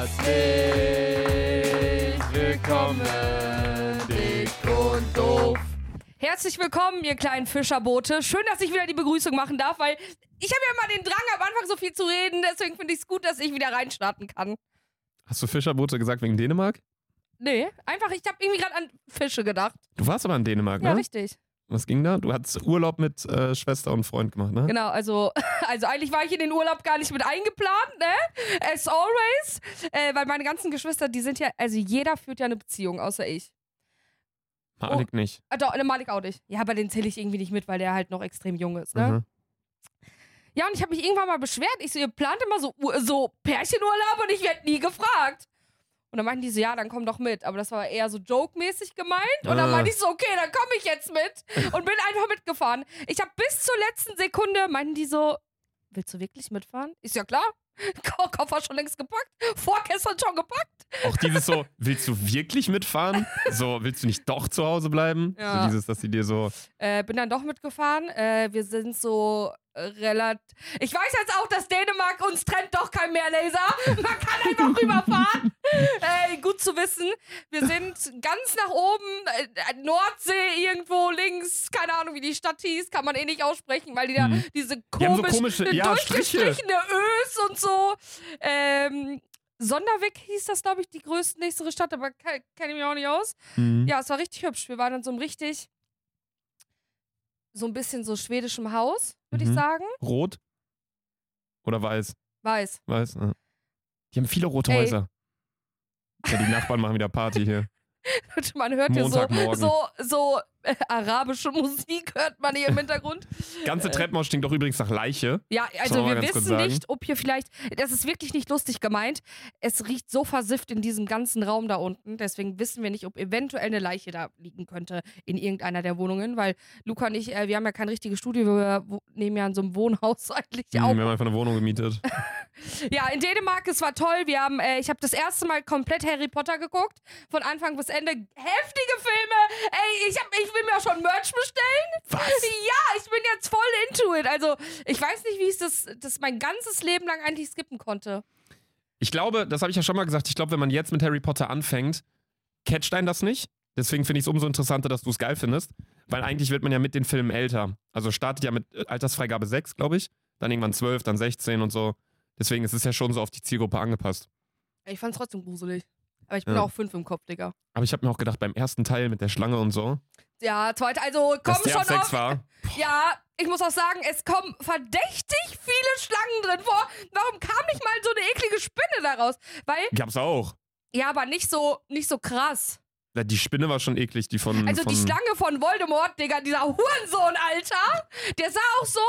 Herzlich willkommen, dick und doof. Herzlich willkommen, ihr kleinen Fischerboote. Schön, dass ich wieder die Begrüßung machen darf, weil ich habe ja immer den Drang, am Anfang so viel zu reden. Deswegen finde ich es gut, dass ich wieder reinstarten kann. Hast du Fischerboote gesagt wegen Dänemark? Nee, einfach, ich habe irgendwie gerade an Fische gedacht. Du warst aber in Dänemark, Ja, ne? richtig. Was ging da? Du hattest Urlaub mit äh, Schwester und Freund gemacht, ne? Genau, also, also eigentlich war ich in den Urlaub gar nicht mit eingeplant, ne? As always. Äh, weil meine ganzen Geschwister, die sind ja, also jeder führt ja eine Beziehung, außer ich. Malik nicht. Ah, doch, ne, Malik auch nicht. Ja, aber den zähle ich irgendwie nicht mit, weil der halt noch extrem jung ist, ne? Mhm. Ja, und ich habe mich irgendwann mal beschwert. Ich so, ihr plant immer so, so Pärchenurlaub und ich werde nie gefragt. Und dann meinten die so, ja, dann komm doch mit. Aber das war eher so joke-mäßig gemeint. Und dann Ah. meinte ich so, okay, dann komme ich jetzt mit. Und bin einfach mitgefahren. Ich habe bis zur letzten Sekunde, meinten die so, willst du wirklich mitfahren? Ist ja klar. Ko- Koffer schon längst gepackt. Vorgestern schon gepackt. Auch dieses so, willst du wirklich mitfahren? So, willst du nicht doch zu Hause bleiben? Ja. So dieses, dass sie dir so. Äh, bin dann doch mitgefahren. Äh, wir sind so relativ. Ich weiß jetzt auch, dass Dänemark uns trennt doch kein Meerlaser. Man kann einfach rüberfahren. äh, gut zu wissen. Wir sind ganz nach oben, äh, Nordsee irgendwo links, keine Ahnung, wie die Stadt hieß, kann man eh nicht aussprechen, weil die da Hm. diese Die haben so komisch, komische- ja, durchgestrichene Ös und so. Ähm, Sonderweg hieß das, glaube ich, die größtnächste Stadt, aber ke- kenne ich mich auch nicht aus. Mhm. Ja, es war richtig hübsch. Wir waren in so einem richtig, so ein bisschen so schwedischem Haus, würde Mhm. ich sagen. Rot? Oder weiß? Weiß. Weiß. Ja. Die haben viele rote Ey. Häuser. Ja, die Nachbarn machen wieder Party hier. Man hört hier so, so, so arabische Musik, hört man hier im Hintergrund. Ganze Treppenhaus stinkt doch übrigens nach Leiche. Ja, also wir wissen nicht, ob hier vielleicht, das ist wirklich nicht lustig gemeint, es riecht so versifft in diesem ganzen Raum da unten, deswegen wissen wir nicht, ob eventuell eine Leiche da liegen könnte in irgendeiner der Wohnungen, weil Luca und ich, äh, wir haben ja kein richtiges Studio, wir wo- nehmen ja in so einem Wohnhaus eigentlich Mhm, auf. Wir haben einfach eine Wohnung gemietet. Ja, in Dänemark, es war toll. Wir haben, äh, ich habe das erste Mal komplett Harry Potter geguckt, von Anfang bis Ende. Heftige Filme. Ey, ich, hab, ich will mir auch schon Merch bestellen. Was? Ja, ich bin jetzt voll into it. Also, ich weiß nicht, wie ich das, das mein ganzes Leben lang eigentlich skippen konnte. Ich glaube, das habe ich ja schon mal gesagt, ich glaube, wenn man jetzt mit Harry Potter anfängt, catcht einen das nicht. Deswegen finde ich es umso interessanter, dass du es geil findest. Weil eigentlich wird man ja mit den Filmen älter. Also startet ja mit äh, Altersfreigabe 6, glaube ich. Dann irgendwann 12, dann 16 und so. Deswegen ist es ja schon so auf die Zielgruppe angepasst. Ich fand's trotzdem gruselig. Aber ich bin Ja. auch fünf im Kopf, Digga. Aber ich habe mir auch gedacht, beim ersten Teil mit der Schlange und so, Ja, zweite, also dass kommen der schon ab 6 auf. war. Ja, ich muss auch sagen, es kommen verdächtig viele Schlangen drin vor. Warum kam nicht mal so eine eklige Spinne daraus? Weil Gab's auch. Ja, aber nicht so, nicht so krass. Ja, Die Spinne war schon eklig, die von. Also von die Schlange von Voldemort, Digga, dieser Hurensohn, Alter, der sah auch so,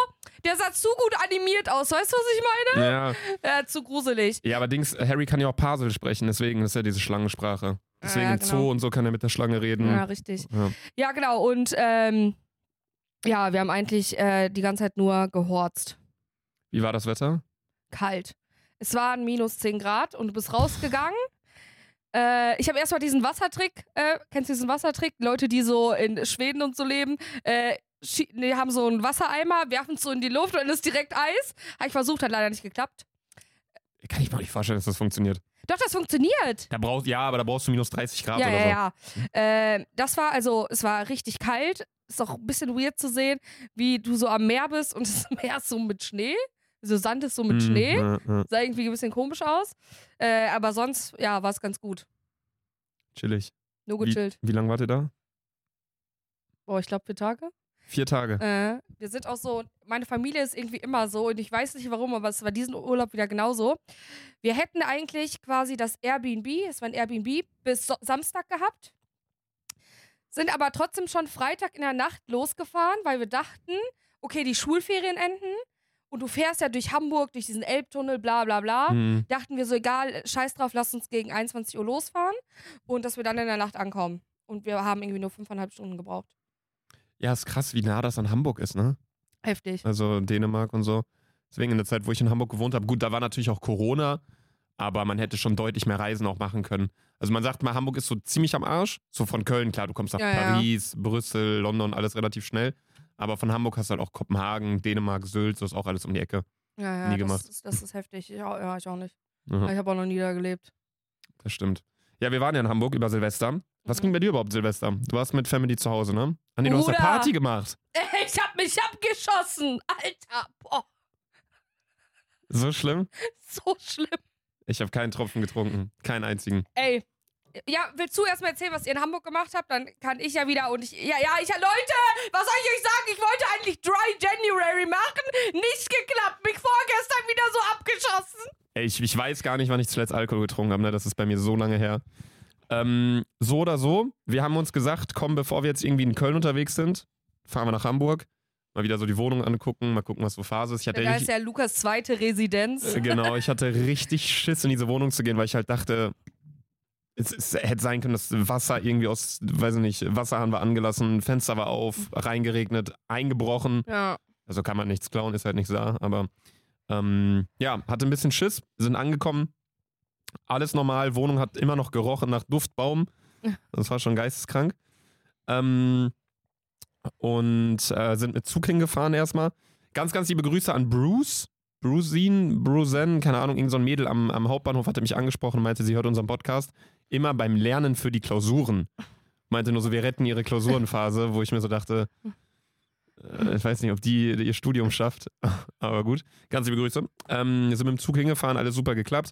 der sah zu gut animiert aus. Weißt du, was ich meine? Ja. Ja, zu gruselig. ja, aber Dings, Harry kann ja auch Parsel sprechen, deswegen ist ja diese Schlangensprache. Deswegen Ja, genau. Zoo und so kann er mit der Schlange reden. Ja, richtig. Ja. Ja, genau. Und ähm, ja, wir haben eigentlich äh, die ganze Zeit nur gehorzt. Wie war das Wetter? Kalt. Es waren minus 10 Grad und du bist rausgegangen. Äh, ich habe erstmal diesen Wassertrick, äh, kennst du diesen Wassertrick? Leute, die so in Schweden und so leben, äh, nee, haben so einen Wassereimer, werfen es so in die Luft und dann ist direkt Eis. Habe ich versucht, hat leider nicht geklappt. Kann ich mir nicht vorstellen, dass das funktioniert. Doch, das funktioniert. Da brauchst, ja, aber da brauchst du minus 30 Grad Ja, oder ja, so. ja. Äh, das war also, es war richtig kalt. Ist auch ein bisschen weird zu sehen, wie du so am Meer bist und das Meer ist so mit Schnee. So Sand ist so mit Mm, Schnee. Ja, ja. Sah irgendwie ein bisschen komisch aus. Äh, aber sonst, ja, war es ganz gut. Chillig. Nur Wie, gechillt. wie lange wart ihr da? Boah, ich glaube vier Tage. Vier Tage. Äh, wir sind auch so, meine Familie ist irgendwie immer so und ich weiß nicht warum, aber es war diesen Urlaub wieder genauso. Wir hätten eigentlich quasi das Airbnb, es war ein Airbnb, bis so Samstag gehabt. Sind aber trotzdem schon Freitag in der Nacht losgefahren, weil wir dachten, okay, die Schulferien enden und du fährst ja durch Hamburg, durch diesen Elbtunnel, bla bla bla. Hm. Dachten wir so, egal, scheiß drauf, lass uns gegen 21 Uhr losfahren und dass wir dann in der Nacht ankommen. Und wir haben irgendwie nur fünfeinhalb Stunden gebraucht. Ja, ist krass, wie nah das an Hamburg ist, ne? Heftig. Also Dänemark und so. Deswegen in der Zeit, wo ich in Hamburg gewohnt habe, gut, da war natürlich auch Corona, aber man hätte schon deutlich mehr Reisen auch machen können. Also man sagt mal, Hamburg ist so ziemlich am Arsch. So von Köln, klar, du kommst nach Ja, ja. Paris, Brüssel, London, alles relativ schnell. Aber von Hamburg hast du halt auch Kopenhagen, Dänemark, Sylt, so ist auch alles um die Ecke. Ja, ja, Nie das, gemacht. Ist, das ist heftig. Ich auch, ja, ich auch nicht. Ja. Ich habe auch noch nie da gelebt. Das stimmt. Ja, wir waren ja in Hamburg über Silvester. Was Mhm. ging bei dir überhaupt Silvester? Du warst mit Family zu Hause, ne? Ah, nee, du hast eine. Party gemacht. Ich hab mich abgeschossen. Alter, boah, So schlimm? so schlimm. Ich habe keinen Tropfen getrunken. Keinen einzigen. Ey. Ja, willst du erstmal erzählen, was ihr in Hamburg gemacht habt? Dann kann ich ja wieder und ich. Ja, ja, ich. Leute, was soll ich euch sagen? Ich wollte eigentlich Dry January machen. Nicht geklappt. Mich vorgestern wieder so abgeschossen. Ey, ich, ich weiß gar nicht, wann ich zuletzt Alkohol getrunken habe, ne? Das ist bei mir so lange her. Ähm, so oder so, wir haben uns gesagt, komm, bevor wir jetzt irgendwie in Köln unterwegs sind, fahren wir nach Hamburg. Mal wieder so die Wohnung angucken, mal gucken, was so Phase ist. Ich hatte Da ist ja Lukas zweite Residenz. äh, genau, ich hatte richtig Schiss, in diese Wohnung zu gehen, weil ich halt dachte, es, es hätte sein können, dass Wasser irgendwie aus, weiß ich nicht, Wasserhahn war angelassen, Fenster war auf, reingeregnet, eingebrochen. Ja. Also kann man nichts klauen, ist halt nichts da. Aber ähm, ja, hatte ein bisschen Schiss, sind angekommen. Alles normal, Wohnung hat immer noch gerochen nach Duftbaum. Das war schon geisteskrank. Ähm, und äh, sind mit Zug hingefahren erstmal. Ganz, ganz liebe Grüße an Bruce. Brucine, Bruzen, keine Ahnung, irgend so ein Mädel am, am Hauptbahnhof hatte mich angesprochen und meinte, sie hört unseren Podcast. Immer beim Lernen für die Klausuren. Meinte nur so, wir retten ihre Klausurenphase, wo ich mir so dachte, äh, ich weiß nicht, ob die ihr Studium schafft, aber gut. Ganz liebe Grüße. Ähm, sind mit dem Zug hingefahren, alles super geklappt.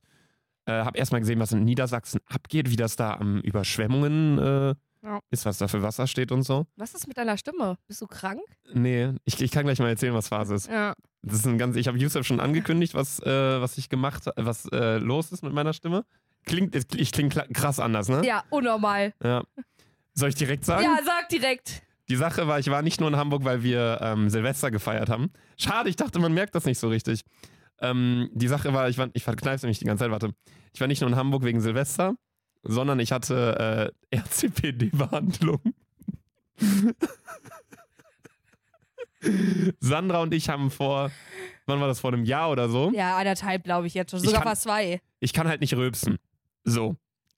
Äh, hab erstmal gesehen, was in Niedersachsen abgeht, wie das da am Überschwemmungen äh, Ja. ist, was da für Wasser steht und so. Was ist mit deiner Stimme? Bist du krank? Nee, ich, ich kann gleich mal erzählen, was Phase ist. Ja. Das ist ein ganz, ich habe Yusuf schon angekündigt, was, äh, was ich gemacht was äh, los ist mit meiner Stimme. Klingt, ich klinge krass anders, ne? Ja, unnormal. Ja. Soll ich direkt sagen? Ja, sag direkt. Die Sache war, ich war nicht nur in Hamburg, weil wir ähm, Silvester gefeiert haben. Schade, ich dachte, man merkt das nicht so richtig. Ähm, die Sache war, ich, war, ich verkneife nämlich die ganze Zeit, warte. Ich war nicht nur in Hamburg wegen Silvester, sondern ich hatte äh, RCPD-Behandlung. Sandra und ich haben vor, wann war das, vor einem Jahr oder so? Ja, anderthalb, glaube ich jetzt schon. Sogar kann- fast zwei. ich kann halt nicht rülpsen. So.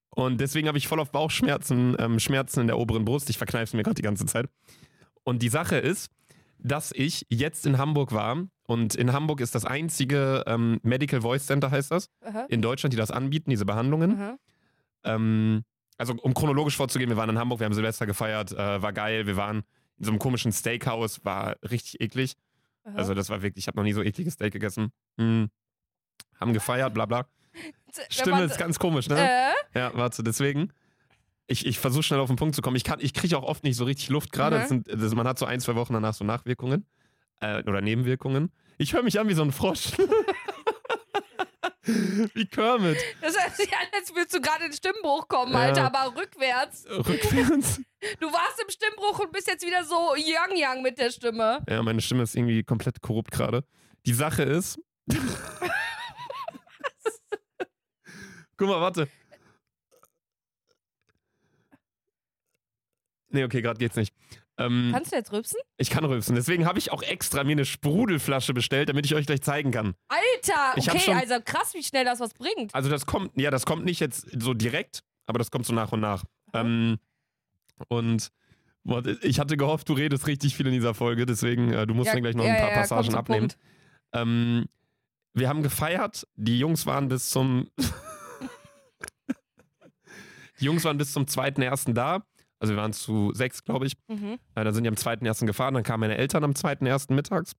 Und deswegen habe ich voll auf Bauchschmerzen, ähm, Schmerzen in der oberen Brust. Ich verkneife es mir gerade die ganze Zeit. Und die Sache ist, dass ich jetzt in Hamburg war. Und in Hamburg ist das einzige ähm, Medical Voice Center, heißt das, Aha. in Deutschland, die das anbieten, diese Behandlungen. Ähm, also um chronologisch vorzugehen, wir waren in Hamburg, wir haben Silvester gefeiert, äh, war geil. Wir waren in so einem komischen Steakhouse, war richtig eklig. Aha. Also das war wirklich, ich habe noch nie so ekliges Steak gegessen. Hm. Haben gefeiert, bla bla. Stimme ist ganz komisch, ne? Äh? Ja, warte, deswegen. Ich, ich versuche schnell auf den Punkt zu kommen. Ich, kann- ich kriege auch oft nicht so richtig Luft gerade. Mhm. Das- Man hat so ein, zwei Wochen danach so Nachwirkungen äh, oder Nebenwirkungen. Ich höre mich an wie so ein Frosch. wie Kermit. Das hört sich an, als würdest du gerade in den Stimmbruch kommen, Ja. Alter, aber rückwärts. Rückwärts. Du warst im Stimmbruch und bist jetzt wieder so young young mit der Stimme. Ja, meine Stimme ist irgendwie komplett korrupt gerade. Die Sache ist. Guck mal, warte. Nee, okay, gerade geht's nicht. Ähm, Kannst du jetzt rübsen? ich kann rülpsen. Deswegen habe ich auch extra mir eine Sprudelflasche bestellt, damit ich euch gleich zeigen kann. Alter, Ich okay, schon- also krass, wie schnell das was bringt. Also das kommt, ja, das kommt nicht jetzt so direkt, aber das kommt so nach und nach. Ähm, und boah, ich hatte gehofft, du redest richtig viel in dieser Folge, deswegen, äh, du musst Ja, mir gleich noch ja, ein paar ja, Passagen abnehmen. Ähm, wir haben gefeiert, die Jungs waren bis zum Die Jungs waren bis zum 2.1. da. Also wir waren zu sechs, glaube ich. Mhm. Äh, dann sind die am 2.1. gefahren, dann kamen meine Eltern am 2.1. mittags.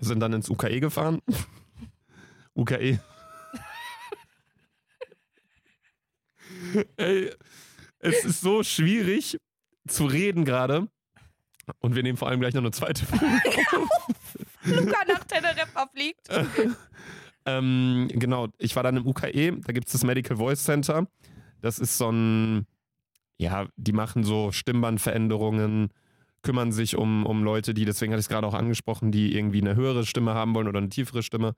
Sind dann ins UKE gefahren. UKE. Ey, es ist so schwierig zu reden gerade. Und wir nehmen vor allem gleich noch eine zweite Folge. Luca nach Teneriffa fliegt. ähm, genau, ich war dann im UKE, da gibt es das Medical Voice Center. Das ist so ein, ja, die machen so Stimmbandveränderungen, kümmern sich um, um Leute, die, deswegen hatte ich es gerade auch angesprochen, die irgendwie eine höhere Stimme haben wollen oder eine tiefere Stimme.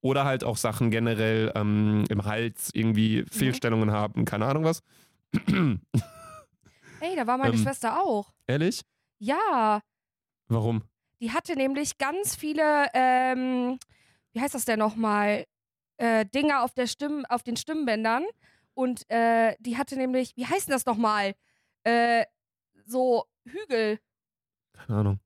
Oder halt auch Sachen generell ähm, im Hals irgendwie Fehlstellungen haben, keine Ahnung was. Ey, da war meine Ähm. Schwester auch. Ehrlich? Ja, Warum? die hatte nämlich ganz viele, ähm, wie heißt das denn nochmal, äh, Dinger auf, der Stimm, auf den Stimmbändern. Und äh, die hatte nämlich, wie heißt denn das nochmal? Äh, so Hügel. Keine Ahnung.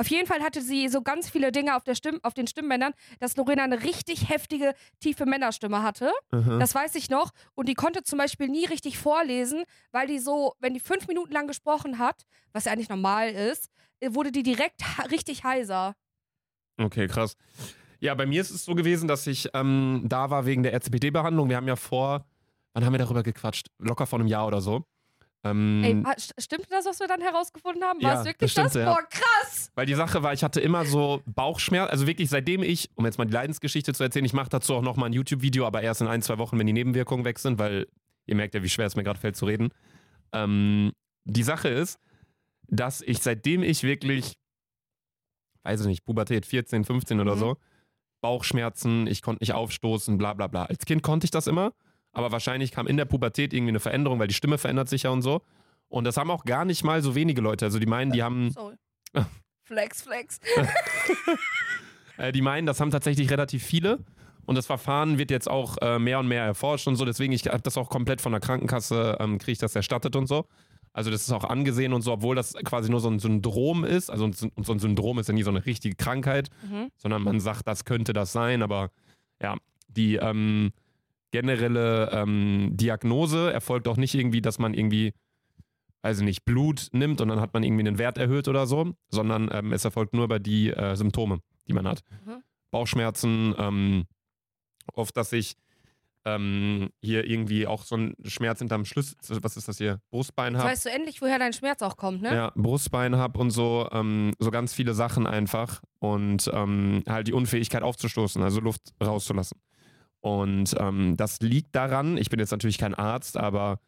Auf jeden Fall hatte sie so ganz viele Dinge auf, der Stimm auf den Stimmbändern, dass Lorena eine richtig heftige, tiefe Männerstimme hatte. Mhm. Das weiß ich noch. Und die konnte zum Beispiel nie richtig vorlesen, weil die so, wenn die fünf Minuten lang gesprochen hat, was ja eigentlich normal ist, äh, wurde die direkt richtig heiser. Okay, krass. Ja, bei mir ist es so gewesen, dass ich ähm, da war wegen der RCPD-Behandlung. Wir haben ja vor, wann haben wir darüber gequatscht? Locker vor einem Jahr oder so. Ähm, Ey, ha- st- stimmte das, was wir dann herausgefunden haben? War Ja, es wirklich das das? stimmte, ja. Boah, krass! Weil die Sache war, ich hatte immer so Bauchschmerz, also wirklich seitdem ich, um jetzt mal die Leidensgeschichte zu erzählen, ich mache dazu auch nochmal ein YouTube-Video, aber erst in ein, zwei Wochen, wenn die Nebenwirkungen weg sind, weil ihr merkt ja, wie schwer es mir gerade fällt zu reden. Ähm, die Sache ist, dass ich seitdem ich wirklich, weiß ich nicht, Pubertät 14, 15 oder Mhm. so, Bauchschmerzen, ich konnte nicht aufstoßen, bla bla bla. Als Kind konnte ich das immer, aber wahrscheinlich kam in der Pubertät irgendwie eine Veränderung, weil die Stimme verändert sich ja und so. Und das haben auch gar nicht mal so wenige Leute. Also die meinen, die haben Sorry. Flex, flex. Äh, die meinen, das haben tatsächlich relativ viele. Und das Verfahren wird jetzt auch äh, mehr und mehr erforscht und so. Deswegen, ich habe das auch komplett von der Krankenkasse, ähm, kriege ich das erstattet und so. Also das ist auch angesehen und so, obwohl das quasi nur so ein Syndrom ist. Also so ein Syndrom ist ja nie so eine richtige Krankheit, Mhm. sondern man sagt, das könnte das sein. Aber ja, die ähm, generelle ähm, Diagnose erfolgt auch nicht irgendwie, dass man irgendwie, also nicht Blut nimmt und dann hat man irgendwie einen Wert erhöht oder so, sondern ähm, es erfolgt nur über die äh, Symptome, die man hat. Mhm. Bauchschmerzen, ähm, oft, dass ich ähm, hier irgendwie auch so einen Schmerz hinterm Schlüssel, was ist das hier, Brustbein habe. weißt du endlich, woher dein Schmerz auch kommt, ne? Ja, Brustbein habe und so, ähm, so ganz viele Sachen einfach und ähm, halt die Unfähigkeit aufzustoßen, also Luft rauszulassen. Und ähm, das liegt daran, ich bin jetzt natürlich kein Arzt, aber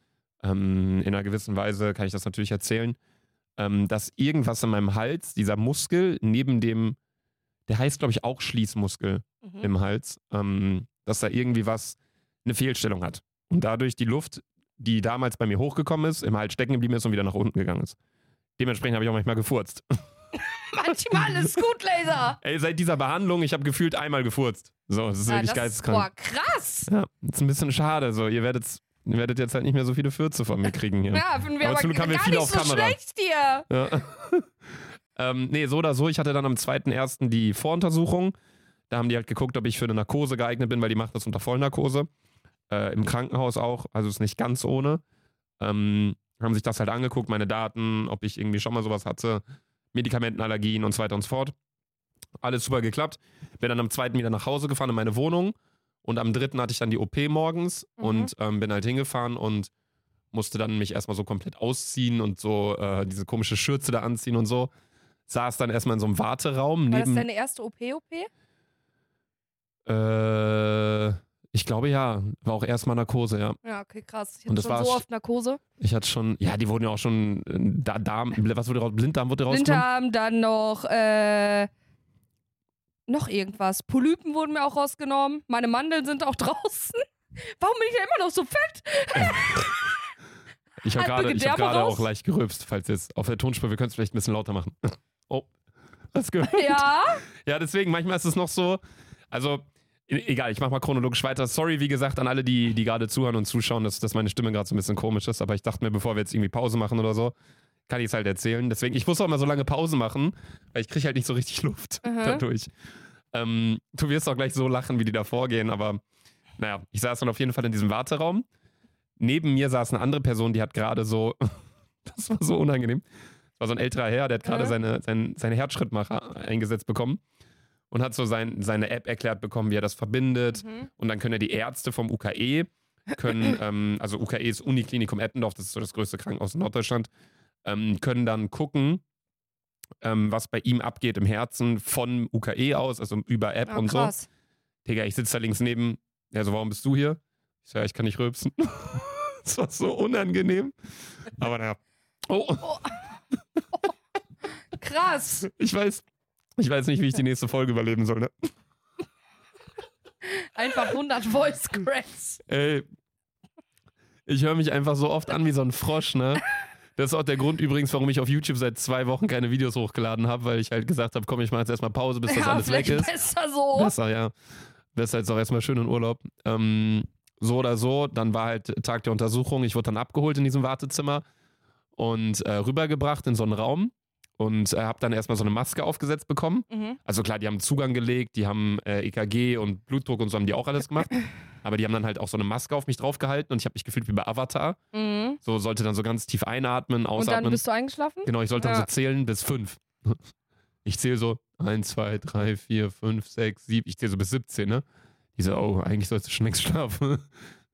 ähm, in einer gewissen Weise kann ich das natürlich erzählen, ähm, dass irgendwas in meinem Hals, dieser Muskel neben dem, der heißt glaube ich auch Schließmuskel Mhm. im Hals, dass da irgendwie was, eine Fehlstellung hat. Und dadurch die Luft, die damals bei mir hochgekommen ist, im Hals stecken geblieben ist und wieder nach unten gegangen ist. Dementsprechend habe ich auch manchmal gefurzt. Manchmal ist gut, Laser. Ey, seit dieser Behandlung, ich habe gefühlt einmal gefurzt. So, das ist Ja, wirklich das- geisteskrank. Boah, krass. Ja, ist ein bisschen schade. So, ihr werdet, ihr werdet jetzt halt nicht mehr so viele Fürze von mir kriegen hier. Ja, finden wir Aber aber, zum Glück haben wir gar viele nicht auf so Kamera. schlecht hier. Ja. ähm, nee, so oder so. Ich hatte dann am 2.1. die Voruntersuchung. Da haben die halt geguckt, ob ich für eine Narkose geeignet bin, weil die macht das unter Vollnarkose. Äh, Im Krankenhaus auch, also ist nicht ganz ohne. Ähm, haben sich das halt angeguckt, meine Daten, ob ich irgendwie schon mal sowas hatte, Medikamentenallergien und so weiter und so fort. Alles super geklappt. Bin dann am 2. wieder nach Hause gefahren in meine Wohnung und am 3. hatte ich dann die OP morgens Mhm. und ähm, bin halt hingefahren und musste dann mich erstmal so komplett ausziehen und so äh, diese komische Schürze da anziehen und so. Saß dann erstmal in so einem Warteraum War das deine erste OP-OP? Äh, ich glaube ja. War auch erstmal Narkose, ja. Ja, okay, krass. Ich Und hatte das schon so war's- oft Narkose. Ich hatte schon, ja, die wurden ja auch schon, äh, da, Darm, was wurde raus? Blinddarm wurde rausgenommen? Blinddarm, dann noch, äh, noch irgendwas. Polypen wurden mir auch rausgenommen. Meine Mandeln sind auch draußen. Warum bin ich denn immer noch so fett? Ich habe gerade hab raus? auch leicht gerülpst, falls jetzt auf der Tonspur, wir können es vielleicht ein bisschen lauter machen. Oh, du gehört? Ja. Ja, deswegen, manchmal ist es noch so, also egal, ich mach mal chronologisch weiter. Sorry, wie gesagt, an alle, die, die gerade zuhören und zuschauen, dass, dass meine Stimme gerade so ein bisschen komisch ist, aber ich dachte mir, bevor wir jetzt irgendwie Pause machen oder so, kann ich es halt erzählen. Deswegen, ich muss auch immer so lange Pause machen, weil ich kriege halt nicht so richtig Luft Mhm. dadurch. Ähm, du wirst auch gleich so lachen, wie die da vorgehen, aber naja, ich saß dann auf jeden Fall in diesem Warteraum. Neben mir saß eine andere Person, die hat gerade so, das war so unangenehm. Das war so ein älterer Herr, der hat gerade seine, sein, seine Herzschrittmacher eingesetzt bekommen und hat so sein, seine App erklärt bekommen, wie er das verbindet. Mhm. Und dann können ja die Ärzte vom UKE, können, ähm, also UKE ist Uniklinikum Eppendorf, das ist so das größte Krankenhaus in Norddeutschland, ähm, können dann gucken, ähm, was bei ihm abgeht im Herzen von UKE aus, also über App Ah, und so. krass. Digga, ich sitze da links neben. Ja, so, warum bist du hier? Ich sag, ja, ich kann nicht rülpsen. das war so unangenehm. Aber naja. Oh, Krass. ich weiß, ich weiß nicht, wie ich die nächste Folge überleben soll, ne? Einfach 100 Voice Cracks. Ey, ich höre mich einfach so oft an wie so ein Frosch, ne? Das ist auch der Grund übrigens, warum ich auf YouTube seit zwei Wochen keine Videos hochgeladen habe, weil ich halt gesagt habe, komm, ich mache jetzt erstmal Pause, bis das ja, alles weg ist. besser so. Besser, ja. Besser jetzt auch erstmal schön in Urlaub. Ähm, so oder so, dann war halt Tag der Untersuchung. Ich wurde dann abgeholt in diesem Wartezimmer und äh, rübergebracht in so einen Raum. Und äh, habe dann erstmal so eine Maske aufgesetzt bekommen. Mhm. Also klar, die haben Zugang gelegt, die haben äh, EKG und Blutdruck und so haben die auch alles gemacht. Aber die haben dann halt auch so eine Maske auf mich draufgehalten und ich habe mich gefühlt wie bei Avatar. Mhm. So sollte dann so ganz tief einatmen, Und dann ausatmen. bist du eingeschlafen? genau, ich sollte dann Ja. so zählen bis fünf. Ich zähle so eins, zwei, drei, vier, fünf, sechs, sieben. Ich zähle so bis 17, ne? Die so, oh, eigentlich sollst du schon längst schlafen.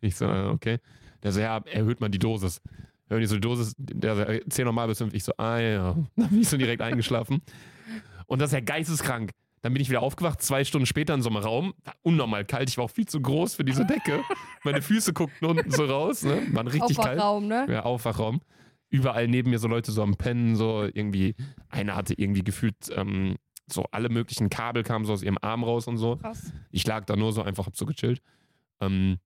Ich so, äh, okay. Der so, ja, erhöht man die Dosis. Hören die so die Dosis, der äh, zähl nochmal bis fünf. Ich so, ah ja. Dann bin ich so direkt eingeschlafen. Und das ist ja geisteskrank. Dann bin ich wieder aufgewacht, zwei Stunden später in so einem Raum. War unnormal kalt. Ich war auch viel zu groß für diese Decke. Meine Füße guckten unten so raus, ne? Waren richtig kalt. Aufwachraum, ne? Ja, Aufwachraum. Überall neben mir so Leute so am Pennen, so irgendwie. Einer hatte irgendwie gefühlt ähm, so alle möglichen Kabel kamen so aus ihrem Arm raus und so. Krass. Ich lag da nur so einfach, hab so gechillt. Ähm,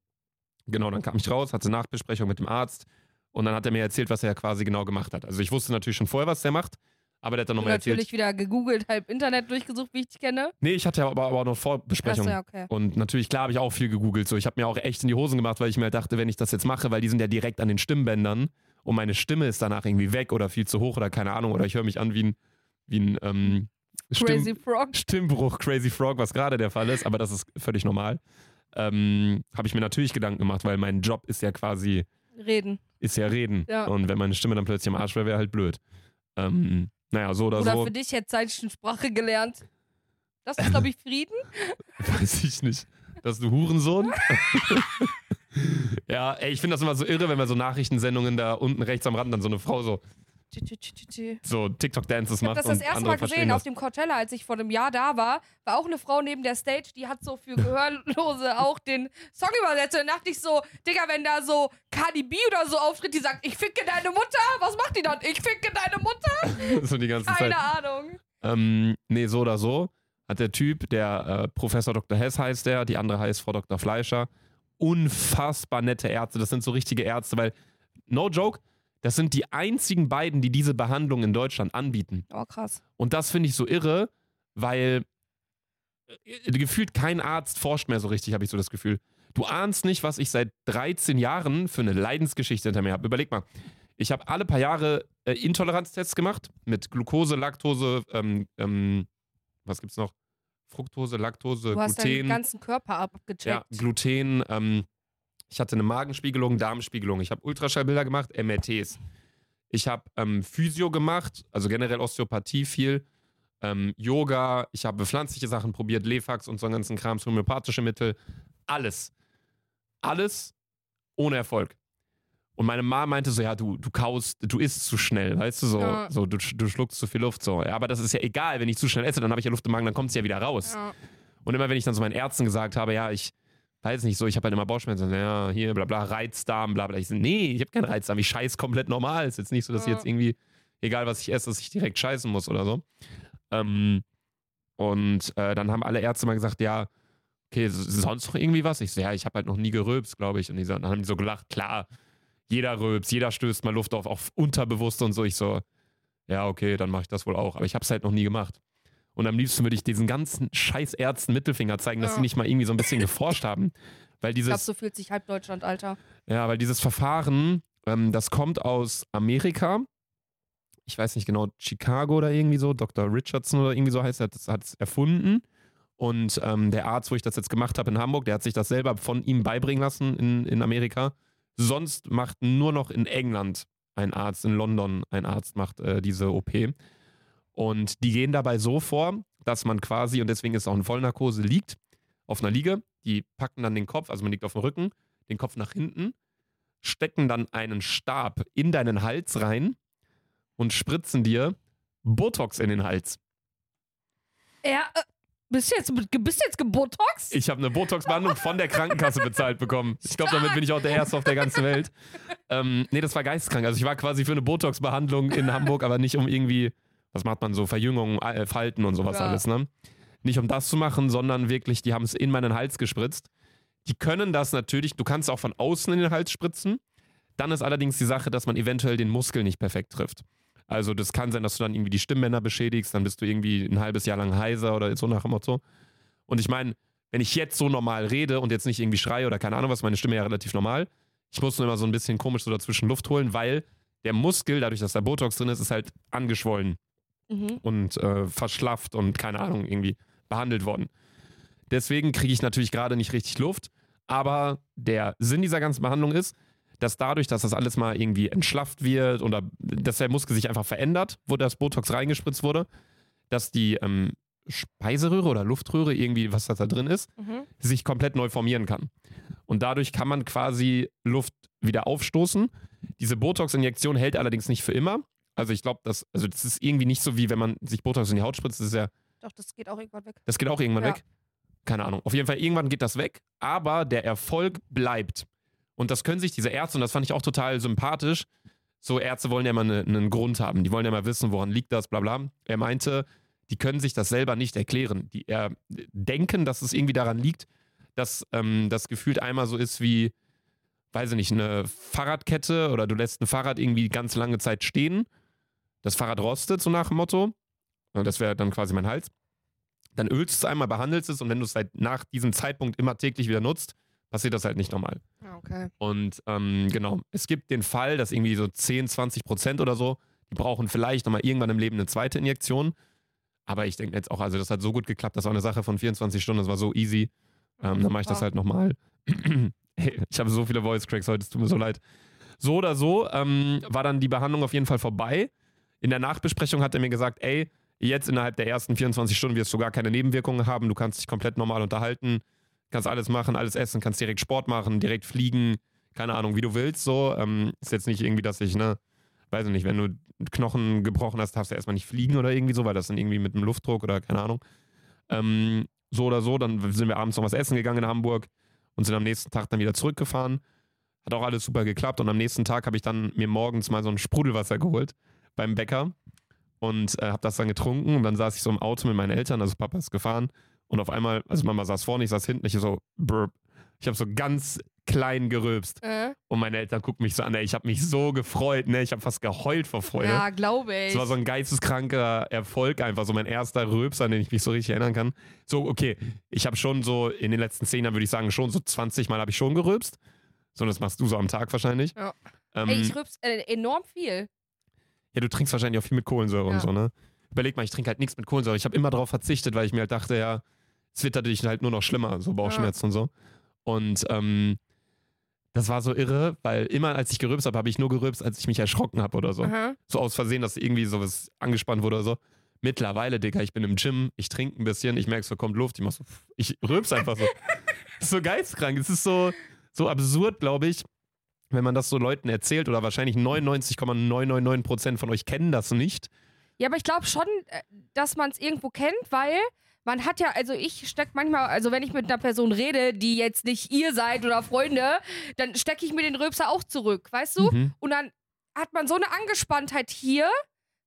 genau, dann kam ich raus, hatte Nachbesprechung mit dem Arzt und dann hat er mir erzählt, was er quasi genau gemacht hat. Also ich wusste natürlich schon vorher, was der macht, aber der hat dann nochmal erzählt. Natürlich wieder gegoogelt, halb Internet durchgesucht, wie ich dich kenne. Nee, ich hatte aber, aber auch noch Vorbesprechung. Achso, ja, okay. Und natürlich, klar, habe ich auch viel gegoogelt. So, ich habe mir auch echt in die Hosen gemacht, weil ich mir halt dachte, wenn ich das jetzt mache, weil die sind ja direkt an den Stimmbändern und meine Stimme ist danach irgendwie weg oder viel zu hoch oder keine Ahnung oder ich höre mich an wie ein, wie ein ähm, Stimm- Crazy Frog. Stimmbruch, Crazy Frog, was gerade der Fall ist, aber das ist völlig normal. Ähm, habe ich mir natürlich Gedanken gemacht, weil mein Job ist ja quasi, Reden. ist ja reden. Ja. Und wenn meine Stimme dann plötzlich am Arsch wäre, wäre halt blöd. Ähm, naja, so oder, Oder so, für dich hätte Zeichen Sprache gelernt. Das ist, glaube ich, Frieden. weiß ich nicht. Dass du Hurensohn? ja, ey, ich finde das immer so irre, wenn man so Nachrichtensendungen da unten rechts am Rand dann so eine Frau so, So TikTok-Dances Ich habe macht das das erste Mal gesehen auf dem Coachella, als ich vor einem Jahr da war. War auch eine Frau neben der Stage, die hat so für Gehörlose auch den Song übersetzt. Und dann dachte ich so, Digga, wenn da so Cardi B oder so auftritt, die sagt, ich ficke deine Mutter, was macht die dann? Ich ficke deine Mutter? so die ganze Zeit. Keine Ahnung. Ähm, nee, so oder so hat der Typ, der äh, Professor Dr. Hess heißt der, die andere heißt Frau Dr. Fleischer, unfassbar nette Ärzte. Das sind so richtige Ärzte, weil, no joke, das sind die einzigen beiden, die diese Behandlung in Deutschland anbieten. Oh, krass. Und das finde ich so irre, weil äh, gefühlt kein Arzt forscht mehr so richtig, habe ich so das Gefühl. Du ahnst nicht, was ich seit 13 Jahren für eine Leidensgeschichte hinter mir habe. Überleg mal. Ich habe alle paar Jahre äh, Intoleranztests gemacht mit Glucose, Laktose, ähm, ähm, was gibt's noch? Fructose, Laktose, Du hast deinen Gluten. ganzen Körper Ja, abgecheckt. Gluten. Ähm, ich hatte eine Magenspiegelung, Darmspiegelung. Ich habe Ultraschallbilder gemacht, MRTs. Ich habe ähm, Physio gemacht, also generell Osteopathie viel. Ähm, Yoga, ich habe pflanzliche Sachen probiert, Lefax und so einen ganzen Krams, homöopathische Mittel. Alles. Alles ohne Erfolg. Und meine Mama meinte so, ja, du, du kaust, du isst zu schnell, weißt du, so, Ja. so du, du schluckst zu viel Luft, so. Ja, aber das ist ja egal, wenn ich zu schnell esse, dann habe ich ja Luft im Magen, dann kommt es ja wieder raus. Ja. Und immer wenn ich dann so meinen Ärzten gesagt habe, ja, ich weiß nicht so, ich habe halt immer Bauchschmerzen, ja, hier, bla bla, Reizdarm, bla bla. Ich so, nee, ich habe keinen Reizdarm, ich scheiß komplett normal. Ist jetzt nicht so, dass ich jetzt irgendwie, egal was ich esse, dass ich direkt scheißen muss oder so. Ähm, und äh, dann haben alle Ärzte mal gesagt, ja, okay, sonst noch irgendwie was? Ich so, ja, ich habe halt noch nie gerülpst, glaube ich. Und die so, dann haben die so gelacht, klar, jeder rülpst, jeder stößt mal Luft auf, auch unterbewusst und so. Ich so, ja, okay, dann mache ich das wohl auch. Aber ich habe es halt noch nie gemacht. Und am liebsten würde ich diesen ganzen scheiß Ärzten Mittelfinger zeigen, dass Ja. sie nicht mal irgendwie so ein bisschen geforscht haben. Weil Ich glaube, dieses, so fühlt sich halb Deutschland, Alter. ja, weil dieses Verfahren, ähm, das kommt aus Amerika. Ich weiß nicht genau, Chicago oder irgendwie so, Dr. Richardson oder irgendwie so heißt er, hat es erfunden. Und ähm, der Arzt, wo ich das jetzt gemacht habe in Hamburg, der hat sich das selber von ihm beibringen lassen in, in Amerika. Sonst macht nur noch in England ein Arzt, in London ein Arzt macht äh, diese OP. Und die gehen dabei so vor, dass man quasi, und deswegen ist es auch eine Vollnarkose, liegt auf einer Liege. Die packen dann den Kopf, also man liegt auf dem Rücken, den Kopf nach hinten, stecken dann einen Stab in deinen Hals rein und spritzen dir Botox in den Hals. Ja, äh, bist du jetzt, bist du jetzt gebotox? Ich habe eine Botox-Behandlung von der Krankenkasse bezahlt bekommen. Ich glaube, damit bin ich auch der Erste auf der ganzen Welt. Ähm, nee, das war geisteskrank. Also ich war quasi für eine Botox-Behandlung in Hamburg, aber nicht um irgendwie, was macht man so, Verjüngung, äh, Falten und sowas Ja. alles, ne? Nicht um das zu machen, sondern wirklich, die haben es in meinen Hals gespritzt. Die können das natürlich, du kannst auch von außen in den Hals spritzen. Dann ist allerdings die Sache, dass man eventuell den Muskel nicht perfekt trifft. Also das kann sein, dass du dann irgendwie die Stimmbänder beschädigst, dann bist du irgendwie ein halbes Jahr lang heiser oder so nach dem Motto. Und ich meine, wenn ich jetzt so normal rede und jetzt nicht irgendwie schreie oder keine Ahnung was, meine Stimme ja relativ normal, ich muss nur immer so ein bisschen komisch so dazwischen Luft holen, weil der Muskel, dadurch, dass da Botox drin ist, ist halt angeschwollen. Mhm. und äh, verschlafft und keine Ahnung, irgendwie behandelt worden. Deswegen kriege ich natürlich gerade nicht richtig Luft. Aber der Sinn dieser ganzen Behandlung ist, dass dadurch, dass das alles mal irgendwie entschlafft wird oder dass der Muskel sich einfach verändert, wo das Botox reingespritzt wurde, dass die ähm, Speiseröhre oder Luftröhre, irgendwie, was das da drin ist, Mhm. sich komplett neu formieren kann. Und dadurch kann man quasi Luft wieder aufstoßen. Diese Botox-Injektion hält allerdings nicht für immer. Also ich glaube, das, also das ist irgendwie nicht so wie wenn man sich Botox in die Haut spritzt, das ist ja Doch, das geht auch irgendwann weg. das geht auch irgendwann Ja. weg. Keine Ahnung. Auf jeden Fall, irgendwann geht das weg, aber der Erfolg bleibt. Und das können sich diese Ärzte, und das fand ich auch total sympathisch, so Ärzte wollen ja immer ne- einen Grund haben. Die wollen ja mal wissen, woran liegt das, bla bla. Er meinte, die können sich das selber nicht erklären. Die er, denken, dass es irgendwie daran liegt, dass ähm, das gefühlt einmal so ist wie, weiß ich nicht, eine Fahrradkette oder du lässt ein Fahrrad irgendwie ganz lange Zeit stehen. Das Fahrrad rostet, so nach dem Motto. Und Das wäre dann quasi mein Hals dann ölst du es einmal, behandelst es und wenn du es halt nach diesem Zeitpunkt immer täglich wieder nutzt, passiert das halt nicht nochmal. Ja, okay. Und ähm, genau, es gibt den Fall, dass irgendwie so 10, 20 Prozent oder so, die brauchen vielleicht nochmal irgendwann im Leben eine zweite Injektion. Aber ich denke jetzt auch, also das hat so gut geklappt, das war eine Sache von 24 Stunden, das war so easy. Ähm, dann mache ich das halt nochmal. hey, ich habe so viele Voice Cracks heute, es tut mir so leid. So oder so ähm, war dann die Behandlung auf jeden Fall vorbei. In der Nachbesprechung hat er mir gesagt, ey, jetzt innerhalb der ersten 24 Stunden wirst du gar keine Nebenwirkungen haben, du kannst dich komplett normal unterhalten, kannst alles machen, alles essen, kannst direkt Sport machen, direkt fliegen, keine Ahnung, wie du willst. So ähm, ist jetzt nicht irgendwie, dass ich, ne, weiß ich nicht, wenn du Knochen gebrochen hast, darfst du erstmal nicht fliegen oder irgendwie so, weil das dann irgendwie mit dem Luftdruck oder keine Ahnung. Ähm, so oder so, dann sind wir abends noch was essen gegangen in Hamburg und sind am nächsten Tag dann wieder zurückgefahren. Hat auch alles super geklappt und am nächsten Tag habe ich dann mir morgens mal so ein Sprudelwasser geholt beim Bäcker und äh, habe das dann getrunken und dann saß ich so im Auto mit meinen Eltern, also Papa ist gefahren und auf einmal, also Mama saß vorne, ich saß hinten, ich so, burp. Ich habe so ganz klein gerülpst Äh, und meine Eltern gucken mich so an, ey, ich habe mich so gefreut, ne, ich habe fast geheult vor Freude. ja, glaube ich. Es war so ein geisteskranker Erfolg einfach, so mein erster Rülpser, an den ich mich so richtig erinnern kann. So, okay, ich habe schon so in den letzten zehn Jahren, würde ich sagen, schon so 20 Mal habe ich schon gerülpst. So, das machst du so am Tag wahrscheinlich. Ja. Ähm, Ey, ich rübs äh, enorm viel. Ja, du trinkst wahrscheinlich auch viel mit Kohlensäure Ja. und so, ne? Überleg mal, ich trinke halt nichts mit Kohlensäure. Ich habe immer darauf verzichtet, weil ich mir halt dachte, ja, es wird dadurch halt nur noch schlimmer, so Bauchschmerzen und so. Und ähm, das war so irre, weil immer als ich gerülpst habe, habe ich nur gerülpst, als ich mich erschrocken habe oder so. Aha. so aus Versehen, dass irgendwie sowas angespannt wurde oder so. Mittlerweile, Digga, ich bin im Gym, ich trinke ein bisschen, ich merke, so kommt Luft, ich mach so, ich rülps einfach so. Das ist so geistkrank. Es ist so, so absurd, glaube ich, wenn man das so Leuten erzählt oder wahrscheinlich 99,999% von euch kennen das nicht. Ja, aber ich glaube schon, äh, dass man es irgendwo kennt, weil man hat ja, also ich steck manchmal, also wenn ich mit einer Person rede, die jetzt nicht ihr seid oder Freunde, dann stecke ich mir den Röpser auch zurück, weißt du? Mhm. Und dann hat man so eine Angespanntheit hier.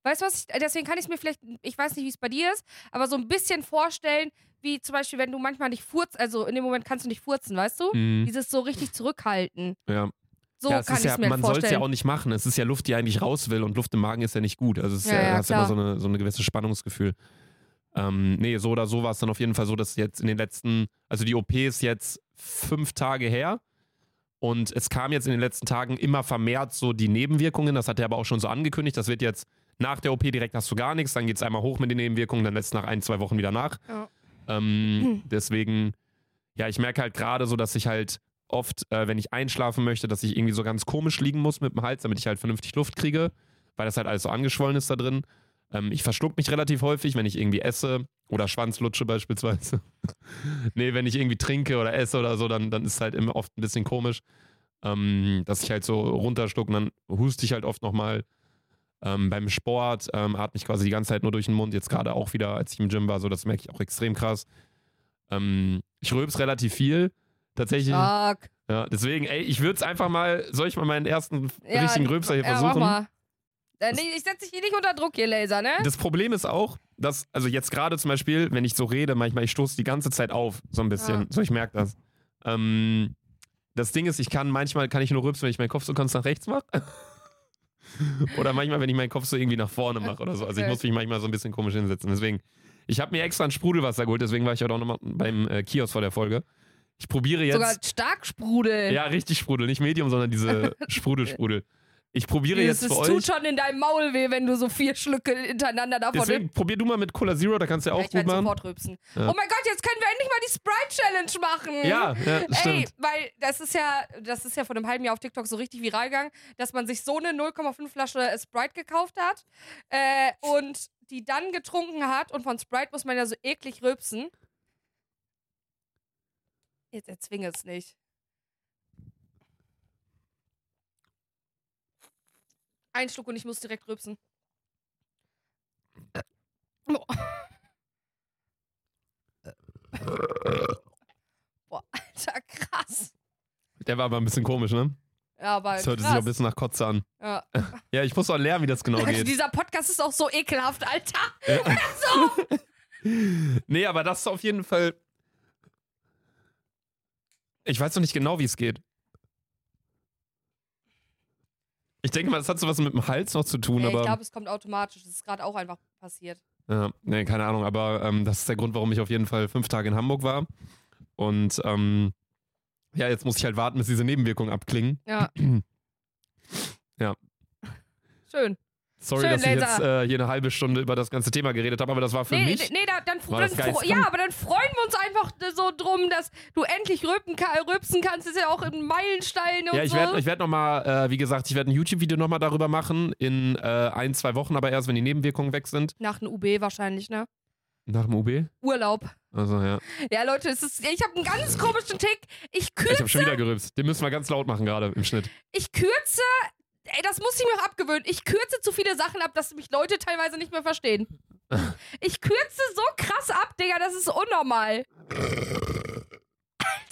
Weißt du was? Ich, deswegen kann ich es mir vielleicht, ich weiß nicht, wie es bei dir ist, aber so ein bisschen vorstellen, wie zum Beispiel, wenn du manchmal nicht furzt, also in dem Moment kannst du nicht furzen, weißt du? Mhm. Dieses so richtig zurückhalten. Ja. So ja, kann ich ja, mir man soll es ja auch nicht machen. Es ist ja Luft, die eigentlich raus will und Luft im Magen ist ja nicht gut. Also es ist Ja, ja, hast ja immer klar. so eine, so eine gewisse Spannungsgefühl. Ähm, nee, so oder so war es dann auf jeden Fall so, dass jetzt in den letzten, also die OP ist jetzt fünf Tage her und es kam jetzt in den letzten Tagen immer vermehrt so die Nebenwirkungen. Das hat er aber auch schon so angekündigt. Das wird jetzt nach der OP direkt hast du gar nichts, dann geht es einmal hoch mit den Nebenwirkungen, dann lässt es nach ein, zwei Wochen wieder nach. Ja. Ähm, deswegen, ja, ich merke halt gerade so, dass ich halt oft, äh, wenn ich einschlafen möchte, dass ich irgendwie so ganz komisch liegen muss mit dem Hals, damit ich halt vernünftig Luft kriege, weil das halt alles so angeschwollen ist da drin. Ähm, ich verschluck mich relativ häufig, wenn ich irgendwie esse oder Schwanzlutsche beispielsweise. nee, wenn ich irgendwie trinke oder esse oder so, dann, dann ist es halt immer oft ein bisschen komisch, ähm, dass ich halt so runterschluck und dann huste ich halt oft nochmal. Ähm, beim Sport ähm, atme ich quasi die ganze Zeit nur durch den Mund, jetzt gerade auch wieder, als ich im Gym war, so das merke ich auch extrem krass. Ähm, ich rülps relativ viel, tatsächlich. Stark. Ja, deswegen, ey, ich würde es einfach mal, soll ich mal meinen ersten Ja, richtigen Rülpser hier Ja, mach versuchen? mal. Äh, nee, ich setze dich hier nicht unter Druck, hier, Laser, ne? Das Problem ist auch, dass, also jetzt gerade zum Beispiel, wenn ich so rede, manchmal, ich stoße die ganze Zeit auf, so ein bisschen. Ja. So, ich merke das. Ähm, das Ding ist, ich kann manchmal, kann ich nur rülpsen, wenn ich meinen Kopf so ganz nach rechts mache. oder manchmal, wenn ich meinen Kopf so irgendwie nach vorne mache oder so. Also ich muss mich manchmal so ein bisschen komisch hinsetzen. Deswegen, ich habe mir extra ein Sprudelwasser geholt, deswegen war ich heute auch nochmal beim äh, Kiosk vor der Folge. Ich probiere jetzt. Sogar stark Sprudel. Ja, richtig Sprudel. Nicht Medium, sondern diese Sprudel-Sprudel. Ich probiere jetzt es für tut euch. schon in deinem Maul weh, wenn du so vier Schlücke hintereinander davon Deswegen probier du mal mit Cola Zero, da kannst du ja auch ich gut machen. sofort rübsen. Ja. Oh mein Gott, jetzt können wir endlich mal die Sprite-Challenge machen. Ja, ja, Ey, stimmt. weil das ist ja, das ist ja vor einem halben Jahr auf TikTok so richtig viral gegangen, dass man sich so eine 0,5 Flasche Sprite gekauft hat äh, und die dann getrunken hat und von Sprite muss man ja so eklig rülpsen. Jetzt erzwing es nicht. Ein Schluck und ich muss direkt rülpsen. Boah. Boah, Alter, krass. Der war aber ein bisschen komisch, ne? Ja, aber Das hörte sich auch krass. ein bisschen nach Kotze an. Ja. Ja, ich muss auch lernen, wie das genau Also geht. dieser Podcast ist auch so ekelhaft, Alter. Ja. So. Nee, aber das ist auf jeden Fall. Ich weiß noch nicht genau, wie es geht. Ich denke mal, das hat so was mit dem Hals noch zu tun, ich aber. glaube, es kommt automatisch. Das ist gerade auch einfach passiert. Ja, nee, keine Ahnung, aber ähm, das ist der Grund, warum ich auf jeden Fall fünf Tage in Hamburg war. Und ähm, ja, jetzt muss ich halt warten, bis diese Nebenwirkungen abklingen. Ja. Ja. Schön. Sorry, Schön, dass ich Laser. jetzt äh, hier eine halbe Stunde über das ganze Thema geredet habe, aber das war für Nee, mich. nee, da, dann, dann ja, aber dann freuen wir uns einfach so drum, dass du endlich rüpsen, ka- rübsen kannst. Das ist ja auch ein Meilenstein und Ja, ich so. werde ich werd nochmal, äh, wie gesagt, ich werde ein YouTube-Video nochmal darüber machen, in äh, ein, zwei Wochen, aber erst, wenn die Nebenwirkungen weg sind. Nach einem UB wahrscheinlich, ne? Nach dem UB. Urlaub. Also, ja. Ja, Leute, es ist, ich habe einen ganz komischen Tick. Ich Ich kürze, habe schon wieder gerübst. Den müssen wir ganz laut machen gerade im Schnitt. ich kürze, ey, das muss ich mir auch abgewöhnen. Ich kürze zu viele Sachen ab, dass mich Leute teilweise nicht mehr verstehen. Ich kürze so krass ab, Digga, das ist unnormal.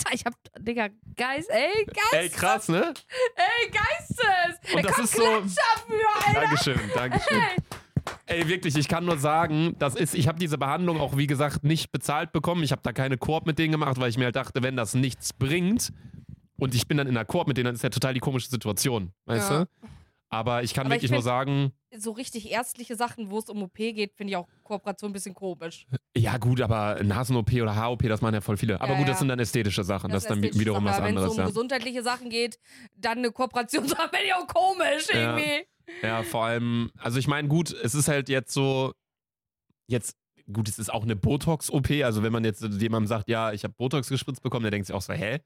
Alter, ich hab, Digga, Geist, ey, Geist, Ey, krass, ne? ey, Geistes. Und Ey, das komm, ist so. Dafür, Alter. Dankeschön, Dankeschön. Ey. Ey, wirklich, ich kann nur sagen, das ist, ich habe diese Behandlung auch, wie gesagt, nicht bezahlt bekommen. Ich habe da keine Koop mit denen gemacht, weil ich mir halt dachte, wenn das nichts bringt und ich bin dann in Koop mit denen, dann ist ja total die komische Situation, weißt Ja. du? Aber ich kann Aber ich wirklich nur find- sagen, So richtig ärztliche Sachen, wo es um OP geht, finde ich auch Kooperation ein bisschen komisch. ja gut, aber Nasen-OP oder Haar-OP, das machen ja voll viele. Aber Ja, gut, ja. das sind dann ästhetische Sachen. Das, ist dann wiederum was Sache. Aber anderes, Wenn es um ja. gesundheitliche Sachen geht, dann eine Kooperation haben, finde ich auch komisch irgendwie. Ja, vor allem, also ich meine, gut, es ist halt jetzt so, jetzt, gut, es ist auch eine Botox-OP, also wenn man jetzt jemandem sagt, ja, ich habe Botox gespritzt bekommen, der denkt sich auch so, hä?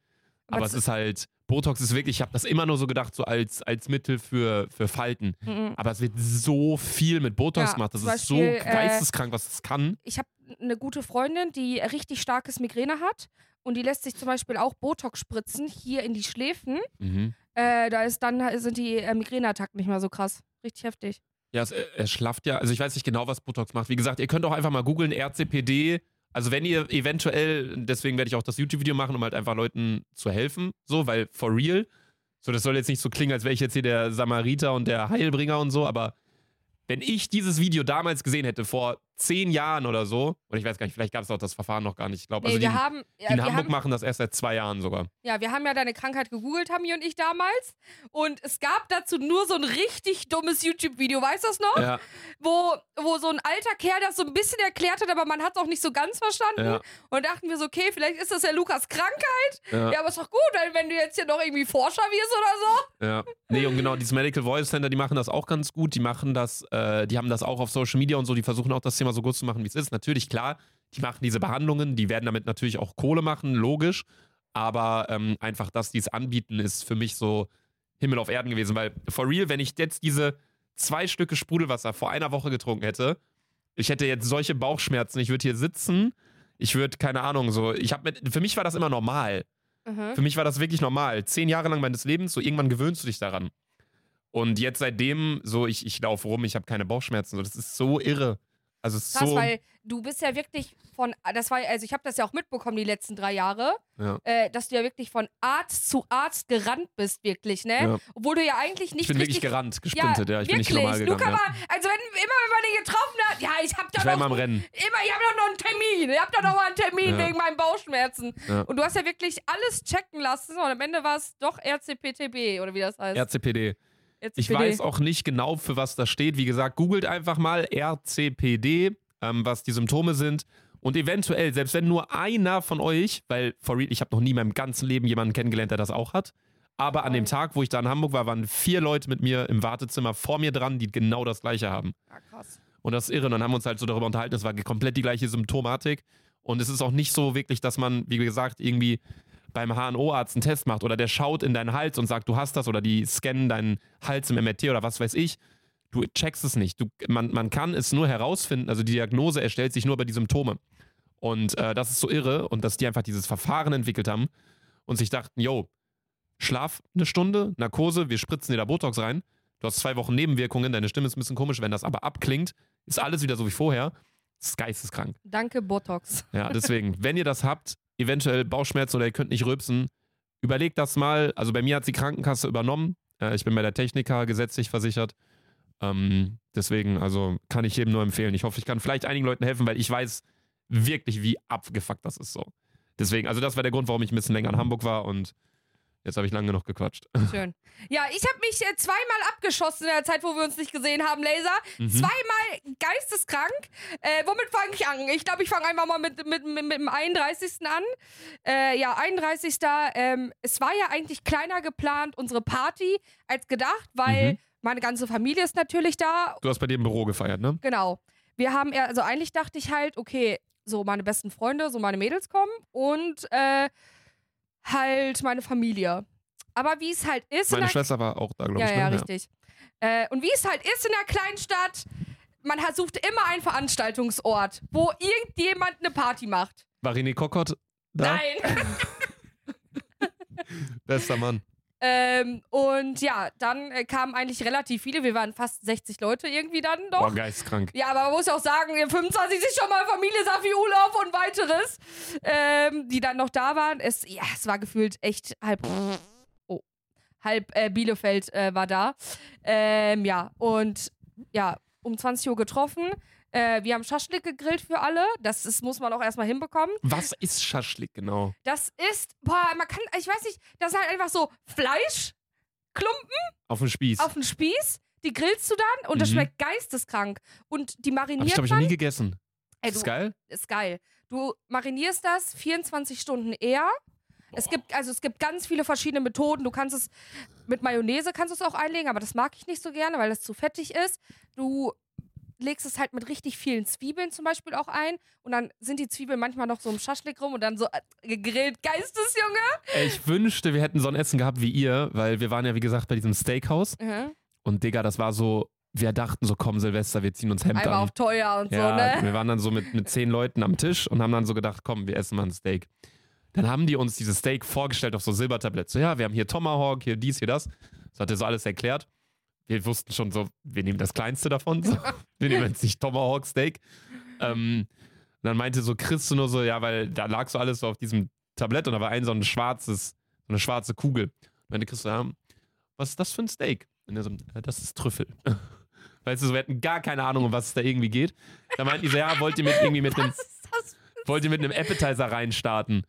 Aber Was- es ist halt, Botox ist wirklich, ich habe das immer nur so gedacht, so als, als Mittel für, für Falten. Mhm. Aber es wird so viel mit Botox Ja, gemacht, das zum ist so Beispiel, äh, geisteskrank, was es kann. Ich habe eine gute Freundin, die richtig starkes Migräne hat. Und die lässt sich zum Beispiel auch Botox spritzen, hier in die Schläfen. Mhm. Äh, da ist dann sind die äh, Migräneattacken nicht mehr so krass. Richtig heftig. Ja, es, es schlafft ja. Also ich weiß nicht genau, was Botox macht. Wie gesagt, ihr könnt auch einfach mal googeln, RCPD. Also wenn ihr eventuell, deswegen werde ich auch das YouTube-Video machen, um halt einfach Leuten zu helfen, so, weil for real. So, das soll jetzt nicht so klingen, als wäre ich jetzt hier der Samariter und der Heilbringer und so, aber wenn ich dieses Video damals gesehen hätte, vor zehn Jahren oder so, oder ich weiß gar nicht, vielleicht gab es auch das Verfahren noch gar nicht. Ich glaube, Nee, also die, wir haben, die in Hamburg haben, machen das erst seit zwei Jahren sogar. ja, wir haben ja deine Krankheit gegoogelt, Hami und ich damals. Und es gab dazu nur so ein richtig dummes YouTube-Video, weißt du das noch? Ja, Wo, wo so ein alter Kerl das so ein bisschen erklärt hat, aber man hat es auch nicht so ganz verstanden. ja, Und dachten wir so, okay, vielleicht ist das ja Lukas Krankheit. ja. Ja, aber ist doch gut, wenn du jetzt hier noch irgendwie Forscher wirst oder so. Ja. Nee, und genau, dieses Medical Voice Center, die machen das auch ganz gut. Die machen das, äh, die haben das auch auf Social Media und so, die versuchen auch das Thema so gut zu machen, wie es ist. Natürlich, klar, die machen diese Behandlungen, die werden damit natürlich auch Kohle machen, logisch. Aber ähm, einfach, dass die es anbieten, ist für mich so Himmel auf Erden gewesen. Weil, for real, wenn ich jetzt diese zwei Stücke Sprudelwasser vor einer Woche getrunken hätte, ich hätte jetzt solche Bauchschmerzen, ich würde hier sitzen, ich würde, keine Ahnung, so, ich habe für mich war das immer normal. Mhm. Für mich war das wirklich normal. Zehn Jahre lang meines Lebens, so irgendwann gewöhnst du dich daran. Und jetzt seitdem, so ich, ich laufe rum, ich habe keine Bauchschmerzen. So, das ist so irre. Also es ist Krass, so. weil du bist ja wirklich von, das war, also ich habe das ja auch mitbekommen die letzten drei Jahre, Ja. äh, dass du ja wirklich von Arzt zu Arzt gerannt bist, wirklich, ne? Ja. Obwohl du ja eigentlich nicht ich bin wirklich gerannt, gesprintet, ja. Ich bin nicht wirklich. normal gegangen. Luca Ja. war, also wenn, immer wenn man den getroffen hat, ja, ich hab da Ich war noch, immer am Rennen. immer, ich hab doch noch einen Termin, ich hab doch noch mal einen Termin Ja. wegen meinen Bauchschmerzen. Ja. Und du hast ja wirklich alles checken lassen und am Ende war es doch RCPTB oder wie das heißt. RCPD. Ich RCPD. weiß auch nicht genau, für was das steht. Wie gesagt, googelt einfach mal RCPD, ähm, was die Symptome sind. Und eventuell, selbst wenn nur einer von euch, weil for real, ich habe noch nie in meinem ganzen Leben jemanden kennengelernt, der das auch hat, Aber an dem. Tag, wo ich da in Hamburg war, waren vier Leute mit mir im Wartezimmer vor mir dran, die genau das gleiche haben. Ja, krass. Und das ist irre. Und dann haben wir uns halt so darüber unterhalten, es war komplett die gleiche Symptomatik. Und es ist auch nicht so wirklich, dass man, wie gesagt, irgendwie beim HNO-Arzt einen Test macht oder der schaut in deinen Hals und sagt, du hast das oder die scannen deinen Hals im MRT oder was weiß ich. Du checkst es nicht. Du, man, man kann es nur herausfinden, also die Diagnose erstellt sich nur über die Symptome. Und äh, das ist so irre und dass die einfach dieses Verfahren entwickelt haben und sich dachten, yo, schlaf eine Stunde, Narkose, wir spritzen dir da Botox rein. Du hast zwei Wochen Nebenwirkungen, deine Stimme ist ein bisschen komisch, wenn das aber abklingt, ist alles wieder so wie vorher. Das ist geisteskrank. Danke, Botox. Ja, deswegen, wenn ihr das habt, eventuell Bauchschmerzen oder ihr könnt nicht rülpsen, überlegt das mal. Also bei mir hat die Krankenkasse übernommen. Äh, ich bin bei der Techniker gesetzlich versichert. Ähm, deswegen, also kann ich jedem nur empfehlen. Ich hoffe, ich kann vielleicht einigen Leuten helfen, weil ich weiß wirklich, wie abgefuckt das ist so. Deswegen, also das war der Grund, warum ich ein bisschen länger in Hamburg war und jetzt habe ich lange genug gequatscht. Schön. Ja, ich habe mich äh, zweimal abgeschossen in der Zeit, wo wir uns nicht gesehen haben, Laser. Mhm. Zweimal geisteskrank. Äh, womit fange ich an? Ich glaube, ich fange einfach mal mit, mit, mit, mit dem 31. an. Äh, ja, 31. Ähm, es war ja eigentlich kleiner geplant, unsere Party, als gedacht, weil Mhm. meine ganze Familie ist natürlich da. Du hast bei dir im Büro gefeiert, ne? Genau. Wir haben eher, also eigentlich dachte ich halt, okay, so meine besten Freunde, so meine Mädels kommen und äh, halt meine Familie. Aber wie es halt ist in Meine Schwester war auch da, glaube ja, ich. ja, ne? richtig. Äh, und wie es halt ist in der Kleinstadt, man hat, sucht immer einen Veranstaltungsort, wo irgendjemand eine Party macht. War René Kokott da? Nein. Bester Mann. Ähm, und ja, dann äh, kamen eigentlich relativ viele. Wir waren fast 60 Leute irgendwie dann doch. Boah, geistkrank. Ja, aber man muss auch sagen, 25 ist schon mal Familie Safi Urlaub und weiteres, ähm, die dann noch da waren. Es, ja, es war gefühlt echt halb. Oh, halb äh, Bielefeld äh, war da. Ähm, ja, und ja, um 20 Uhr getroffen. Äh, wir haben Schaschlik gegrillt für alle. Das ist, muss man auch erstmal hinbekommen. Was ist Schaschlik genau? Das ist, boah, man kann, ich weiß nicht, das ist halt einfach so Fleisch, Klumpen Auf dem Spieß. auf den Spieß. Die grillst du dann und das Mhm. schmeckt geisteskrank. Und die Hab ich, mariniert glaube ich, noch nie gegessen. Ey, Ist das du- geil? ist geil. Du marinierst das 24 Stunden eher. Es gibt, also es gibt ganz viele verschiedene Methoden. Du kannst es mit Mayonnaise kannst du es auch einlegen, aber das mag ich nicht so gerne, weil das zu fettig ist. Du legst es halt mit richtig vielen Zwiebeln zum Beispiel auch ein und dann sind die Zwiebeln manchmal noch so im Schaschlik rum und dann so äh, gegrillt. Geistesjunge! Ich wünschte, wir hätten so ein Essen gehabt wie ihr, weil wir waren ja, wie gesagt, bei diesem Steakhouse. Mhm. Und Digga, das war so, wir dachten so, komm, Silvester, wir ziehen uns Hemd Einmal an. auf teuer und ja, so, ne? wir waren dann so mit, mit zehn Leuten am Tisch und haben dann so gedacht, komm, wir essen mal ein Steak. Dann haben die uns dieses Steak vorgestellt auf so Silbertablett. So, ja, wir haben hier Tomahawk, hier dies, hier das. Das hat er so alles erklärt. Wir wussten schon so, wir nehmen das Kleinste davon. So. Wir nehmen jetzt nicht Tomahawk Steak. Ähm, und dann meinte so Chris so nur so, ja, weil da lag so alles so auf diesem Tablett und da war ein so ein schwarzes, so eine schwarze Kugel. Und meinte Chris so, ja, was ist das für ein Steak? Und er so, ja, das ist Trüffel. Weißt du, so, wir hatten gar keine Ahnung, um was es da irgendwie geht. Da meinten die so, ja, wollt ihr mit irgendwie mit einem, wollt ihr mit einem Appetizer reinstarten?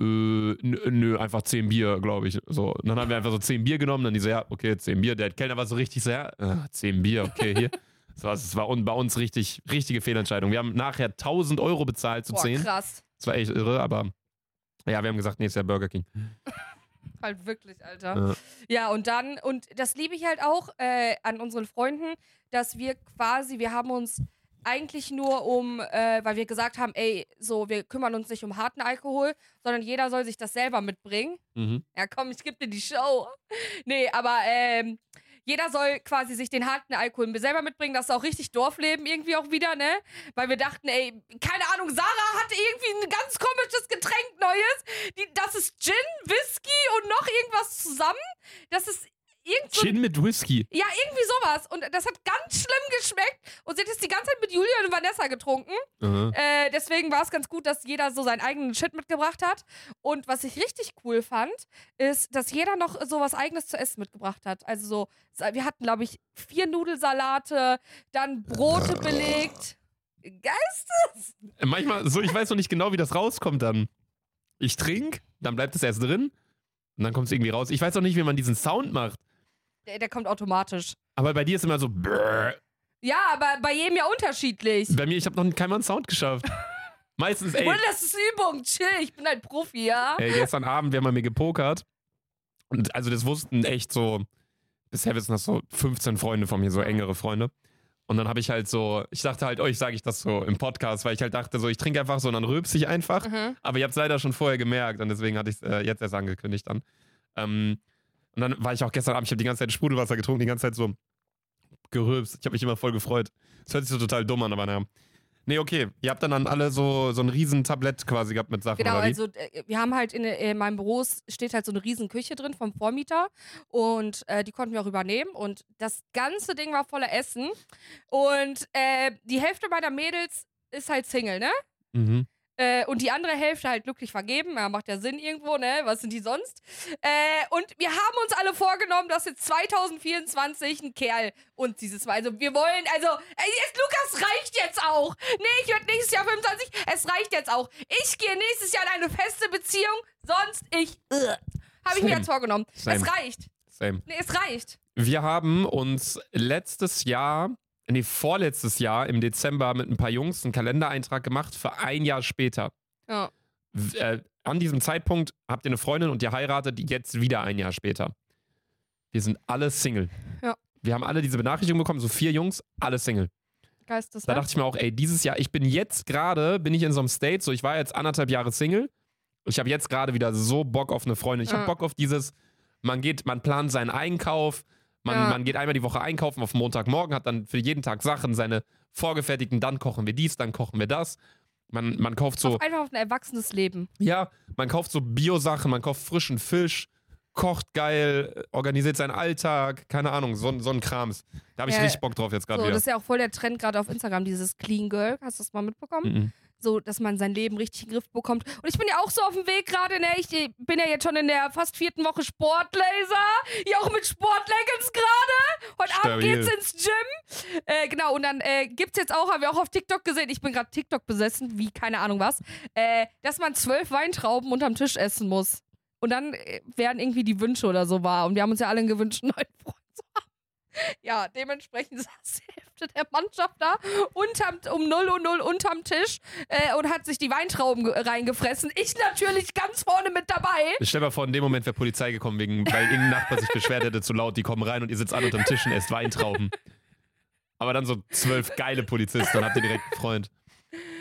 Äh, nö, einfach 10 Bier, glaube ich. So. Und dann haben wir einfach so 10 Bier genommen, dann die so, ja, okay, 10 Bier. Der Kellner war so richtig so, ja, äh, 10 Bier, okay, hier. Das war, das war bei uns richtig, richtige Fehlentscheidung. Wir haben nachher 1000 Euro bezahlt zu Boah, 10. krass. Das war echt irre, aber ja, wir haben gesagt, nächstes Jahr Burger King. Halt wirklich, Alter. Ja, und dann, und das liebe ich halt auch äh, an unseren Freunden, dass wir quasi, wir haben uns eigentlich nur um, äh, weil wir gesagt haben, ey, so, wir kümmern uns nicht um harten Alkohol, sondern jeder soll sich das selber mitbringen. Mhm. Ja, komm, ich geb dir die Show. Nee, aber ähm, jeder soll quasi sich den harten Alkohol selber mitbringen. Das ist auch richtig Dorfleben irgendwie auch wieder, ne? Weil wir dachten, ey, keine Ahnung, Sarah hatte irgendwie ein ganz komisches Getränk Neues. Die, das ist Gin, Whisky und noch irgendwas zusammen. Das ist irgend so Gin mit Whisky. ja, irgendwie sowas. Und das hat ganz schlimm geschmeckt. Und sie hat es die ganze Zeit mit Julia und Vanessa getrunken. Mhm. Äh, deswegen war es ganz gut, dass jeder so seinen eigenen Shit mitgebracht hat. Und was ich richtig cool fand, ist, dass jeder noch so was eigenes zu essen mitgebracht hat. Also so, wir hatten, glaube ich, vier Nudelsalate, dann Brote belegt. Geistes! Manchmal, so, ich weiß noch nicht genau, wie das rauskommt dann. Ich trinke, dann bleibt es erst drin und dann kommt es irgendwie raus. Ich weiß auch nicht, wie man diesen Sound macht. Der, der kommt automatisch. Aber bei dir ist immer so. Brrr. Ja, aber bei jedem ja unterschiedlich. Bei mir, ich habe noch keinen Sound geschafft. Meistens, ey, Und das ist Übung, chill, ich bin ein Profi, ja? ey, gestern Abend, wir haben bei mir gepokert Und also das wussten echt so, bisher wissen das so 15 Freunde von mir, so engere Freunde. Und dann habe ich halt so, ich dachte halt, euch sage ich das so im Podcast, weil ich halt dachte, so, ich trinke einfach so und dann rülpse ich einfach. Mhm. Aber ihr habt es leider schon vorher gemerkt und deswegen hatte ich es äh, jetzt erst angekündigt dann. Ähm, und dann war ich auch gestern Abend, ich habe die ganze Zeit Sprudelwasser getrunken, die ganze Zeit so gerülpst. Ich habe mich immer voll gefreut. Das hört sich so total dumm an, aber naja. Nee, okay. Ihr habt dann, dann alle so, so ein riesen Tablett quasi gehabt mit Sachen, Genau, also äh, wir haben halt in, in meinem Büro steht halt so eine riesen Küche drin vom Vormieter und äh, die konnten wir auch übernehmen und das ganze Ding war voller Essen und äh, die Hälfte meiner Mädels ist halt Single, ne? Mhm. Äh, und die andere Hälfte halt glücklich vergeben. Ja, macht ja Sinn irgendwo, ne? Was sind die sonst? Äh, und wir haben uns alle vorgenommen, dass jetzt 2024 ein Kerl uns dieses Mal. Also wir wollen, also, ey, jetzt, Lukas, reicht jetzt auch. Nee, ich werde nächstes Jahr 25. Es reicht jetzt auch. Ich gehe nächstes Jahr in eine feste Beziehung, sonst ich. Uh, habe ich mir jetzt vorgenommen. Same. Es reicht. Same. Nee, es reicht. Wir haben uns letztes Jahr, nee, vorletztes Jahr im Dezember mit ein paar Jungs einen Kalendereintrag gemacht für ein Jahr später. Ja. Äh, an diesem Zeitpunkt habt ihr eine Freundin und ihr heiratet jetzt wieder ein Jahr später. Wir sind alle Single. Ja. Wir haben alle diese Benachrichtigung bekommen, so vier Jungs, alle Single. Geistes, Da ne? dachte ich mir auch, ey, dieses Jahr, ich bin jetzt gerade, bin ich in so einem State, so ich war jetzt anderthalb Jahre Single. Ich habe jetzt gerade wieder so Bock auf eine Freundin. Ich habe Ja. Bock auf dieses, man geht, man plant seinen Einkauf, man, Ja. man geht einmal die Woche einkaufen auf Montagmorgen, hat dann für jeden Tag Sachen, seine vorgefertigten, dann kochen wir dies, dann kochen wir das. Man, man kauft so, Auf einfach auf ein erwachsenes Leben. ja, man kauft so Bio-Sachen, man kauft frischen Fisch, kocht geil, organisiert seinen Alltag, keine Ahnung, so, so ein Krams. Da habe ich Ja, richtig Bock drauf jetzt gerade So, das wieder. ist ja auch voll der Trend gerade auf Instagram, dieses Clean Girl. Hast du das mal mitbekommen? Mhm. So, dass man sein Lem richtig in den Griff bekommt. Und ich bin ja auch so auf dem Weg gerade, ne? Ich bin ja jetzt schon in der fast vierten Woche Sportlaser. Hier auch mit Sportleggings gerade. Heute Abend Stabil. geht's ins Gym. Äh, genau, und dann äh, gibt's jetzt auch, haben wir auch auf TikTok gesehen, ich bin gerade TikTok besessen, wie keine Ahnung was, äh, dass man zwölf Weintrauben unterm Tisch essen muss. Und dann äh, werden irgendwie die Wünsche oder so wahr. Und wir haben uns ja alle gewünscht, einen neuen Freund zu haben. Ja, dementsprechend saß die Hälfte der Mannschaft da unterm, um 0 Uhr 0 unterm Tisch äh, und hat sich die Weintrauben ge- reingefressen. Ich natürlich ganz vorne mit dabei. Stell dir mal vor, in dem Moment wäre Polizei gekommen, wegen, weil irgendein Nachbar sich beschwert hätte zu laut, die kommen rein und ihr sitzt alle unterm Tisch und esst Weintrauben. Aber dann so zwölf geile Polizisten, dann habt ihr direkt einen Freund.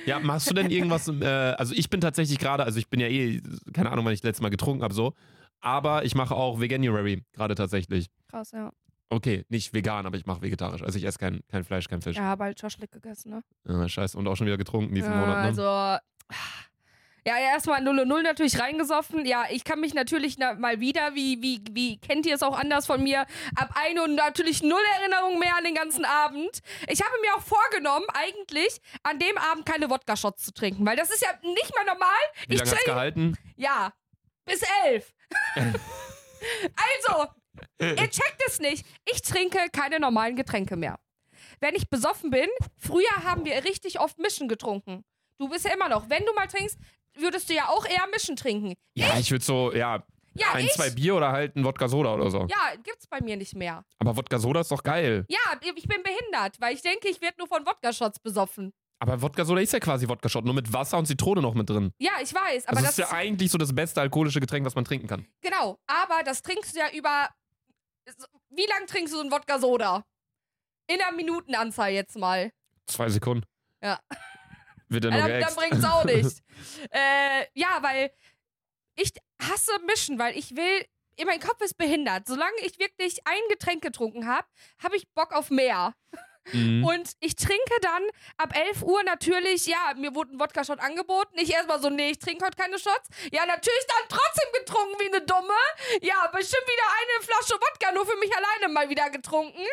Ja, machst du denn irgendwas, äh, also ich bin tatsächlich gerade, also ich bin ja eh, keine Ahnung, wann ich das letzte Mal getrunken habe, so, aber ich mache auch Veganuary gerade tatsächlich. Krass, ja. Okay, nicht vegan, aber ich mache vegetarisch. Also ich esse kein, kein Fleisch, kein Fisch. Ja, habe halt Schaschlik gegessen, ne? Ja, scheiße. Und auch schon wieder getrunken diesen ja, Monat, ne? Also. Ja, erstmal 0 0 natürlich reingesoffen. Ja, ich kann mich natürlich na, mal wieder, wie, wie, wie kennt ihr es auch anders von mir, ab 1 und natürlich null Erinnerung mehr an den ganzen Abend. Ich habe mir auch vorgenommen, eigentlich an dem Abend keine Wodka-Shots zu trinken, weil das ist ja nicht mal normal. Wie ich lange hat's gehalten? Ja, bis elf. also, ihr checkt es nicht. Ich trinke keine normalen Getränke mehr. Wenn ich besoffen bin, früher haben wir richtig oft Mischen getrunken. Du bist ja immer noch. Wenn du mal trinkst, würdest du ja auch eher Mischen trinken. Ja, ich würde so, ja, Ja, ein, ich. zwei Bier oder halt ein Wodka-Soda oder so. Ja, gibt's bei mir nicht mehr. Aber Wodka-Soda ist doch geil. Ja, ich bin behindert, weil ich denke, ich werde nur von Wodka-Shots besoffen. Aber Wodka-Soda ist ja quasi Wodka-Shot, nur mit Wasser und Zitrone noch mit drin. Ja, ich weiß, aber das, das, ist ja eigentlich so das beste alkoholische Getränk, was man trinken kann. Genau, aber das trinkst du ja über. Wie lang trinkst du so einen Wodka-Soda? In einer Minutenanzahl jetzt mal. Zwei Sekunden. Ja. Wird Ja, nur dann, dann bringt's auch nicht. äh, ja, weil ich hasse Mischen, weil ich will. Mein Kopf ist behindert. Solange ich wirklich ein Getränk getrunken habe, habe ich Bock auf mehr. Mhm. Und ich trinke dann ab 11 Uhr natürlich, ja, mir wurde ein Wodka-Shot angeboten. Ich erstmal so, nee, ich trinke heute keine Shots. Ja, natürlich dann trotzdem getrunken wie eine Dumme. Ja, bestimmt wieder eine Flasche Wodka nur für mich alleine mal wieder getrunken.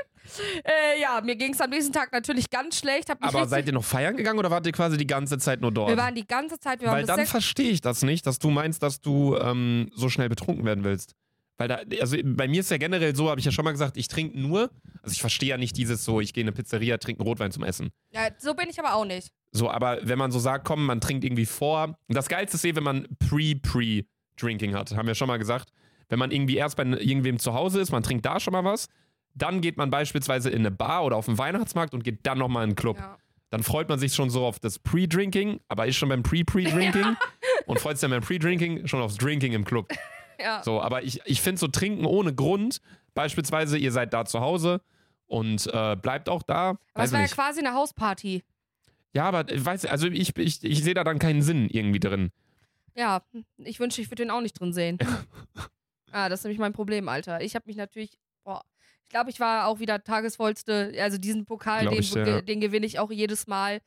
Äh, ja, mir ging es am nächsten Tag natürlich ganz schlecht. Aber seid ihr noch feiern gegangen oder wart ihr quasi die ganze Zeit nur dort? wir waren die ganze Zeit, wir waren Weil dann verstehe ich das nicht, dass du meinst, dass du ähm, so schnell betrunken werden willst. Weil da, also bei mir ist ja generell so, habe ich ja schon mal gesagt, ich trinke nur, also ich verstehe ja nicht dieses so, ich gehe in eine Pizzeria, trinke einen Rotwein zum Essen. Ja, so bin ich aber auch nicht. So, aber wenn man so sagt, komm, man trinkt irgendwie vor. Das Geilste ist eh, wenn man Pre-Pre-Drinking hat, haben wir schon mal gesagt. Wenn man irgendwie erst bei irgendwem zu Hause ist, man trinkt da schon mal was, dann geht man beispielsweise in eine Bar oder auf den Weihnachtsmarkt und geht dann nochmal in einen Club. Ja. Dann freut man sich schon so auf das Pre-Drinking, aber ist schon beim Pre-Pre-Drinking und freut sich dann beim Pre-Drinking schon aufs Drinking im Club. Ja. So, aber ich, ich finde so trinken ohne Grund, beispielsweise ihr seid da zu Hause und äh, bleibt auch da. Aber es war ja nicht. quasi eine Hausparty. Ja, aber ich weiß, also ich, ich, ich sehe da dann keinen Sinn irgendwie drin. Ja, ich wünschte, ich würde den auch nicht drin sehen. ah, das ist nämlich mein Problem, Alter. Ich habe mich natürlich, boah, ich glaube, ich war auch wieder tagesvollste, also diesen Pokal, Glaub den, ich, ja. den gewinne ich auch jedes Mal.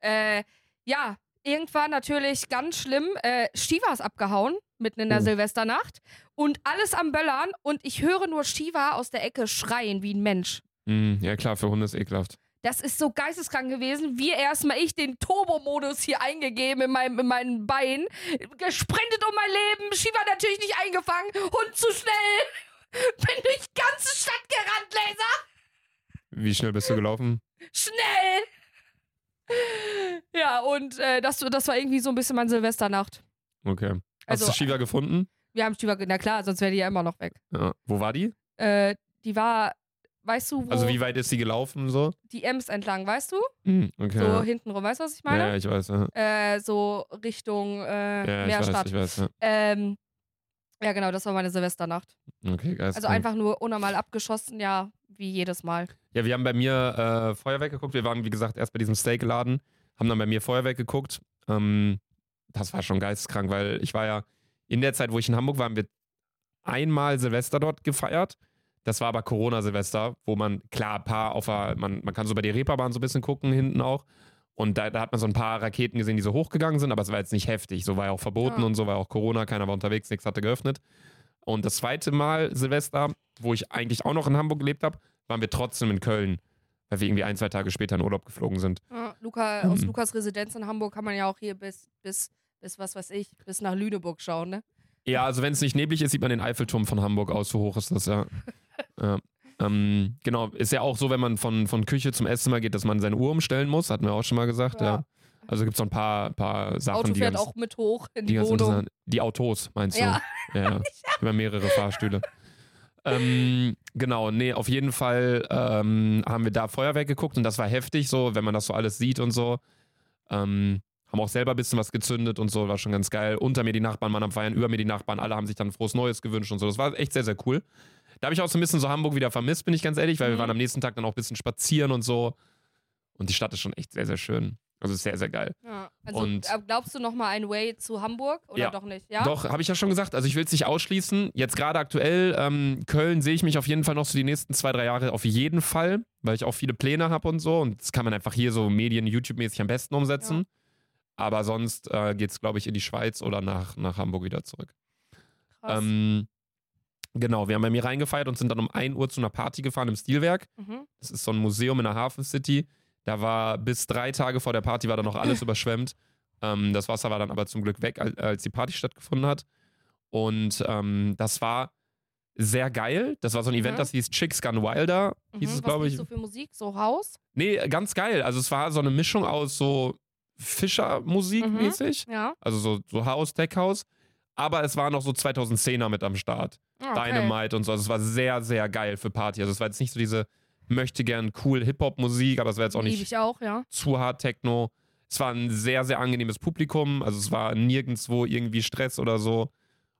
Äh, ja, irgendwann natürlich ganz schlimm, äh, Shiva ist abgehauen, mitten in der Oh. Silvesternacht und alles am Böllern und ich höre nur Shiva aus der Ecke schreien wie ein Mensch. Hm, ja, klar, für Hunde ist ekelhaft. Das ist so geisteskrank gewesen. Wie erstmal ich den Turbo-Modus hier eingegeben in meinem, in meinem Bein. Gesprintet um mein Leben. Shiva natürlich nicht eingefangen. Hund zu schnell. Bin durch die ganze Stadt gerannt, Laser. Wie schnell bist du gelaufen? Schnell. Ja, und äh, das, das war irgendwie so ein bisschen meine Silvesternacht. Okay. Hast Also, du Shiva gefunden? Wir haben Shiva, na klar, sonst wäre die ja immer noch weg. Ja. Wo war die? Äh, die war, weißt du, wo Also wie weit ist sie gelaufen so? die Ems entlang, weißt du? Hm, okay. So ja. hintenrum, weißt du, was ich meine? ja, ich weiß. Ja, Äh, so Richtung äh, ja ich weiß, Meerstadt. ich weiß. Ja. Ähm, ja, genau, das war meine Silvesternacht. Okay, geil. Also einfach nur unnormal abgeschossen, ja, wie jedes Mal. Ja, wir haben bei mir äh, Feuerwerk geguckt. Wir waren, wie gesagt, erst bei diesem Steakladen, haben dann bei mir Feuerwerk geguckt. Ähm, das war schon geisteskrank, weil ich war ja in der Zeit, wo ich in Hamburg war, haben wir einmal Silvester dort gefeiert. Das war aber Corona-Silvester, wo man, klar, ein paar auf der, man, man kann so bei der Reeperbahn so ein bisschen gucken, hinten auch. Und da, da hat man so ein paar Raketen gesehen, die so hochgegangen sind, aber es war jetzt nicht heftig. So war ja auch verboten Ja. und so war auch Corona, keiner war unterwegs, nichts hatte geöffnet. Und das zweite Mal Silvester, wo ich eigentlich auch noch in Hamburg gelebt habe, waren wir trotzdem in Köln, weil wir irgendwie ein, zwei Tage später in Urlaub geflogen sind. Ja, Luca, aus Mhm. Lukas Residenz in Hamburg kann man ja auch hier bis, bis, bis was weiß ich, bis nach Lüneburg schauen, ne? Ja, also wenn es nicht neblig ist, sieht man den Eiffelturm von Hamburg aus, so hoch ist das ja. ja. Ähm, genau, ist ja auch so, wenn man von, von Küche zum Esszimmer geht, dass man seine Uhr umstellen muss, hatten wir auch schon mal gesagt, ja. Ja. Also gibt es so ein paar, paar Sachen, Auto die fährt ganz, auch mit hoch in die die, Wohnung. Die Autos, meinst Ja. du? Ja, über mehrere Fahrstühle. ähm, genau, nee, auf jeden Fall ähm, haben wir da Feuerwerk geguckt und das war heftig, so, wenn man das so alles sieht und so. Ähm, haben auch selber ein bisschen was gezündet und so, war schon ganz geil. Unter mir die Nachbarn waren am Feiern, über mir die Nachbarn, alle haben sich dann frohes Neues gewünscht und so. Das war echt sehr, sehr cool. Da habe ich auch so ein bisschen so Hamburg wieder vermisst, bin ich ganz ehrlich, weil wir Mhm. waren am nächsten Tag dann auch ein bisschen spazieren und so. Und die Stadt ist schon echt sehr, sehr schön. Also sehr, sehr geil. Ja. Also Und- äh, glaubst du noch mal ein Way zu Hamburg oder Ja. doch nicht? Ja. Doch, habe ich ja schon gesagt. Also ich will es nicht ausschließen. Jetzt gerade aktuell, ähm, Köln sehe ich mich auf jeden Fall noch so die nächsten zwei, drei Jahre auf jeden Fall, weil ich auch viele Pläne habe und so. Und das kann man einfach hier so Medien, YouTube-mäßig am besten umsetzen. Aber sonst äh, geht es, glaube ich, in die Schweiz oder nach, nach Hamburg wieder zurück. Krass. Ähm, genau, wir haben bei mir reingefeiert und sind dann um 1 Uhr zu einer Party gefahren im Stilwerk. mhm. Das ist so ein Museum in der Hafen City. Da war bis drei Tage vor der Party war da noch alles überschwemmt. Ähm, das Wasser war dann aber zum Glück weg, als, die Party stattgefunden hat. Und ähm, das war sehr geil. Das war so ein Event, Mhm. das hieß Chicks Gun Wilder, hieß Mhm. es, Was glaube ich. lief so für Musik? So Haus? Nee, ganz geil. Also es war so eine Mischung aus so Fischermusik Mhm. mäßig. Ja. Also so, so House, Tech House. Aber es war noch so 2010er mit am Start. Ah, okay. Dynamite und so. Also es war sehr, sehr geil für Party. Also es war jetzt nicht so diese möchte gern cool Hip-Hop-Musik, aber es war jetzt auch nicht ich auch, ja. zu hart Techno. Es war ein sehr, sehr angenehmes Publikum. Also es war nirgendwo irgendwie Stress oder so.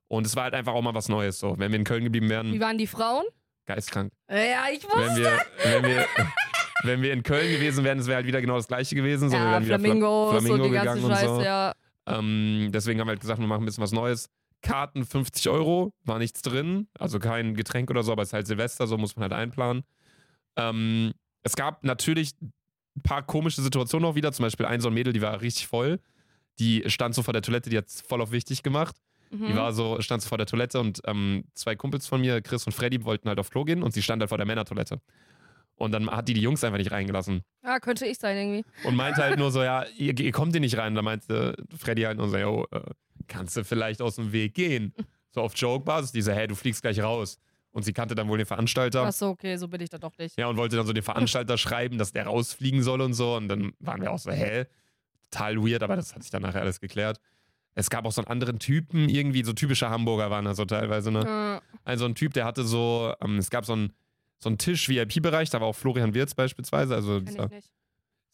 Und es war halt einfach auch mal was Neues so. Wenn wir in Köln geblieben Wie wären, waren die Frauen? geistkrank. Ja, ich Wenn wusste. wir, wenn wir, wenn wir in Köln gewesen wären, es wäre halt wieder genau das gleiche gewesen. So, wir Ja, wären wieder Fla- Flamingos Flamingo und die ganze Scheiße, so. ja. Ähm, deswegen haben wir halt gesagt, wir machen ein bisschen was Neues. Karten 50 Euro, war nichts drin, also kein Getränk oder so, aber es ist halt Silvester, so muss man halt einplanen. Ähm, es gab natürlich ein paar komische Situationen auch wieder, zum Beispiel ein so ein Mädel, die war richtig voll. Die stand so vor der Toilette, die hat voll auf wichtig gemacht. Mhm. Die war so, stand so vor der Toilette und ähm, zwei Kumpels von mir, Chris und Freddy, wollten halt auf Klo gehen und sie stand halt vor der Männertoilette. Und dann hat die die Jungs einfach nicht reingelassen. ja, könnte ich sein irgendwie. Und meinte halt nur so, ja, ihr, ihr kommt hier nicht rein. Und da meinte Freddy halt nur so, yo, äh, kannst du vielleicht aus dem Weg gehen? So auf Joke-Basis, die so, hey, du fliegst gleich raus. Und sie kannte dann wohl den Veranstalter. Achso, okay, so bin ich da doch nicht. Ja, und wollte dann so den Veranstalter schreiben, dass der rausfliegen soll und so. Und dann waren wir auch so, hä? Total weird, aber das hat sich dann nachher alles geklärt. Es gab auch so einen anderen Typen, irgendwie so typische Hamburger waren da so teilweise, ne? Ja. Also ein Typ, der hatte so, ähm, es gab so einen, so einen Tisch-VIP-Bereich, da war auch Florian Wirz beispielsweise, also dieser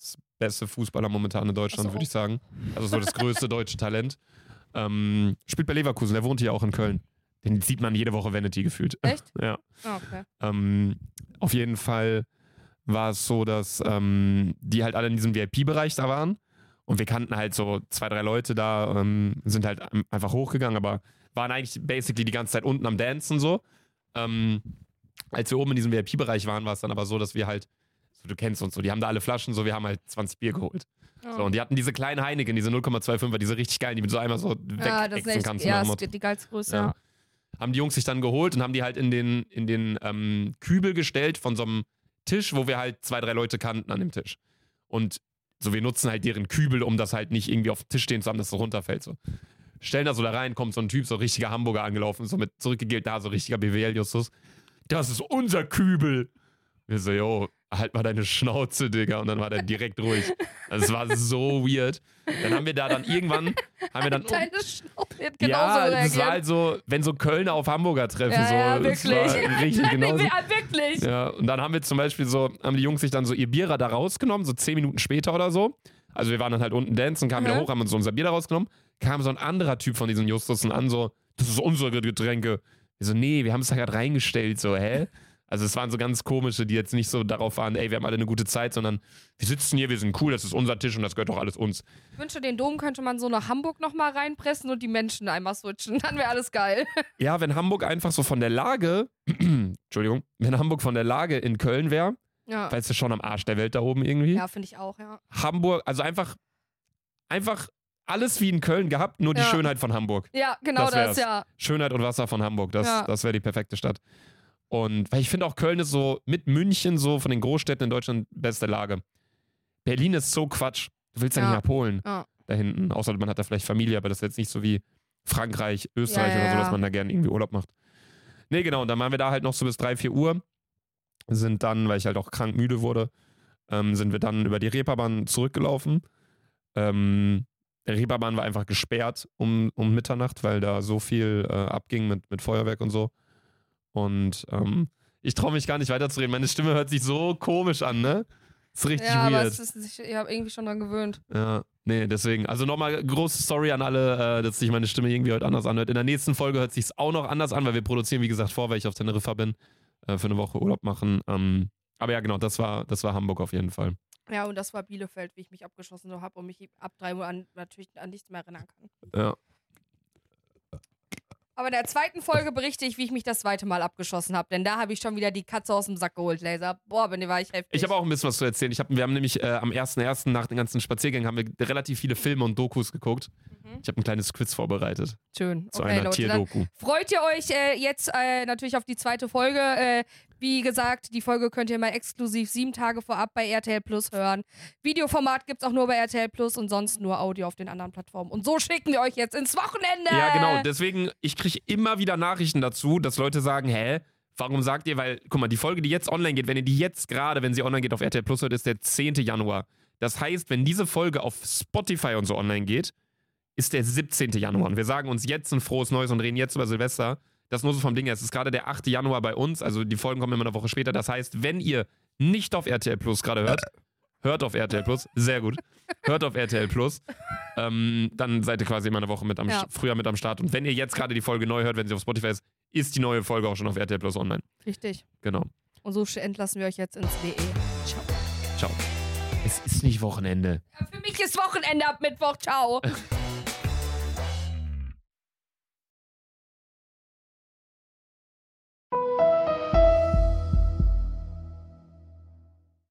das beste Fußballer momentan in Deutschland, so. würde ich sagen. Also so das größte deutsche Talent. Ähm, spielt bei Leverkusen, der wohnt hier auch in Köln. Den sieht man jede Woche Vanity gefühlt. Echt? ja. Ah, okay. Ähm, auf jeden Fall war es so, dass ähm, die halt alle in diesem VIP-Bereich da waren. Und wir kannten halt so zwei, drei Leute da, ähm, sind halt einfach hochgegangen, aber waren eigentlich basically die ganze Zeit unten am Dancen so. Ähm, als wir oben in diesem VIP-Bereich waren, war es dann aber so, dass wir halt, so, du kennst uns so, die haben da alle Flaschen, so, wir haben halt 20 Bier geholt. Oh. So, und die hatten diese kleinen Heineken, diese 0,25er, diese richtig geilen, die mit so einmal so ja, das echt kannst. ja, dem ist die geilste Größe. Ja. Ja. Haben die Jungs sich dann geholt und haben die halt in den, in den ähm, Kübel gestellt von so einem Tisch, wo wir halt zwei, drei Leute kannten an dem Tisch. Und so, wir nutzen halt deren Kübel, um das halt nicht irgendwie auf dem Tisch stehen zu haben, dass es so runterfällt. So. Stellen da so da rein, kommt so ein Typ, so ein richtiger Hamburger angelaufen, so mit zurückgegelt, da so richtiger BWL-Justus. Das ist unser Kübel. Wir so, yo, halt mal deine Schnauze, Digga. Und dann war der direkt ruhig. Also es war so weird. Dann haben wir da dann irgendwann, haben wir dann Deine Schnauze ja, das war halt so, wenn so Kölner auf Hamburger treffen, ja, so. ja, wirklich. richtig genauso. ja, wirklich. Ja, und dann haben wir zum Beispiel so, haben die Jungs sich dann so ihr Bier da rausgenommen, so zehn Minuten später oder so. Also wir waren dann halt unten dancen, kamen wieder Mhm. hoch, haben uns so unser Bier da rausgenommen. Kam so ein anderer Typ von diesen Justussen an, so, das ist unsere Getränke. Wir so, nee, wir haben es da gerade reingestellt, so, hä? Also es waren so ganz komische, die jetzt nicht so darauf waren, ey, wir haben alle eine gute Zeit, sondern wir sitzen hier, wir sind cool, das ist unser Tisch und das gehört doch alles uns. Ich wünsche, den Dom könnte man so nach Hamburg nochmal reinpressen und die Menschen einmal switchen. Dann wäre alles geil. Ja, wenn Hamburg einfach so von der Lage, Entschuldigung, wenn Hamburg von der Lage in Köln wäre, Ja, weißt du, schon am Arsch der Welt da oben irgendwie. ja finde ich auch, ja. Hamburg, also einfach, einfach alles wie in Köln gehabt, nur die Ja. Schönheit von Hamburg. Ja, genau Das das, ja. Schönheit und Wasser von Hamburg, das, Ja. das wäre die perfekte Stadt. Und weil ich finde auch Köln ist so mit München so von den Großstädten in Deutschland beste Lage. Berlin ist so Quatsch. Du willst ja, nicht nach Polen da hinten, außer man hat da vielleicht Familie, aber das ist jetzt nicht so wie Frankreich, Österreich oder so, dass man da gerne irgendwie Urlaub macht. Nee, genau, und dann waren wir da halt noch so bis 3, 4 Uhr. Sind dann, weil ich halt auch krank müde wurde, ähm, sind wir dann über die Reeperbahn zurückgelaufen. Ähm, der Reeperbahn war einfach gesperrt um, um Mitternacht, weil da so viel äh, abging mit, mit Feuerwerk und so. Und ähm, ich traue mich gar nicht weiterzureden. Meine Stimme hört sich so komisch an, ne? Ist richtig Ja, aber weird. es ist, ich ich habe irgendwie schon dran gewöhnt. Ja, nee, deswegen. Also nochmal große Story an alle, äh, dass sich meine Stimme irgendwie heute anders anhört. In der nächsten Folge hört sich auch noch anders an, weil wir produzieren, wie gesagt, vor, weil ich auf Teneriffa bin, äh, für eine Woche Urlaub machen. Ähm, aber ja, genau, das war, das war Hamburg auf jeden Fall. Ja, und das war Bielefeld, wie ich mich abgeschossen habe und mich ab drei Uhr an, natürlich an nichts mehr erinnern kann. Ja. Aber in der zweiten Folge berichte ich, wie ich mich das zweite Mal abgeschossen habe. Denn da habe ich schon wieder die Katze aus dem Sack geholt, Laser. Boah, bin war ich heftig. Ich habe auch ein bisschen was zu erzählen. Ich hab, wir haben nämlich äh, am 1.1. nach den ganzen Spaziergängen haben wir relativ viele Filme und Dokus geguckt. Mhm. Ich habe ein kleines Quiz vorbereitet Schön. zu Okay, einer Leute, Tierdoku. freut ihr euch äh, jetzt äh, natürlich auf die zweite Folge. Wie gesagt, die Folge könnt ihr mal exklusiv sieben Tage vorab bei RTL Plus hören. Videoformat gibt es auch nur bei RTL Plus und sonst nur Audio auf den anderen Plattformen. Und so schicken wir euch jetzt ins Wochenende. Ja, genau. Deswegen, ich kriege immer wieder Nachrichten dazu, dass Leute sagen, hä, warum sagt ihr, weil, guck mal, die Folge, die jetzt online geht, wenn ihr die jetzt gerade, wenn sie online geht auf RTL Plus hört, ist der 10. Januar. Das heißt, wenn diese Folge auf Spotify und so online geht, ist der 17. Januar. Und wir sagen uns jetzt ein frohes Neues und reden jetzt über Silvester. Das nur so vom Ding her. Es ist gerade der 8. Januar bei uns, also die Folgen kommen immer eine Woche später. Das heißt, wenn ihr nicht auf RTL Plus gerade hört, hört auf RTL Plus, sehr gut, hört auf RTL Plus, ähm, dann seid ihr quasi immer eine Woche mit am, Ja. früher mit am Start. Und wenn ihr jetzt gerade die Folge neu hört, wenn sie auf Spotify ist, ist die neue Folge auch schon auf RTL Plus online. Richtig. Genau. Und so entlassen wir euch jetzt ins DE. Ciao. Ciao. Es ist nicht Wochenende. Für mich ist Wochenende ab Mittwoch. Ciao.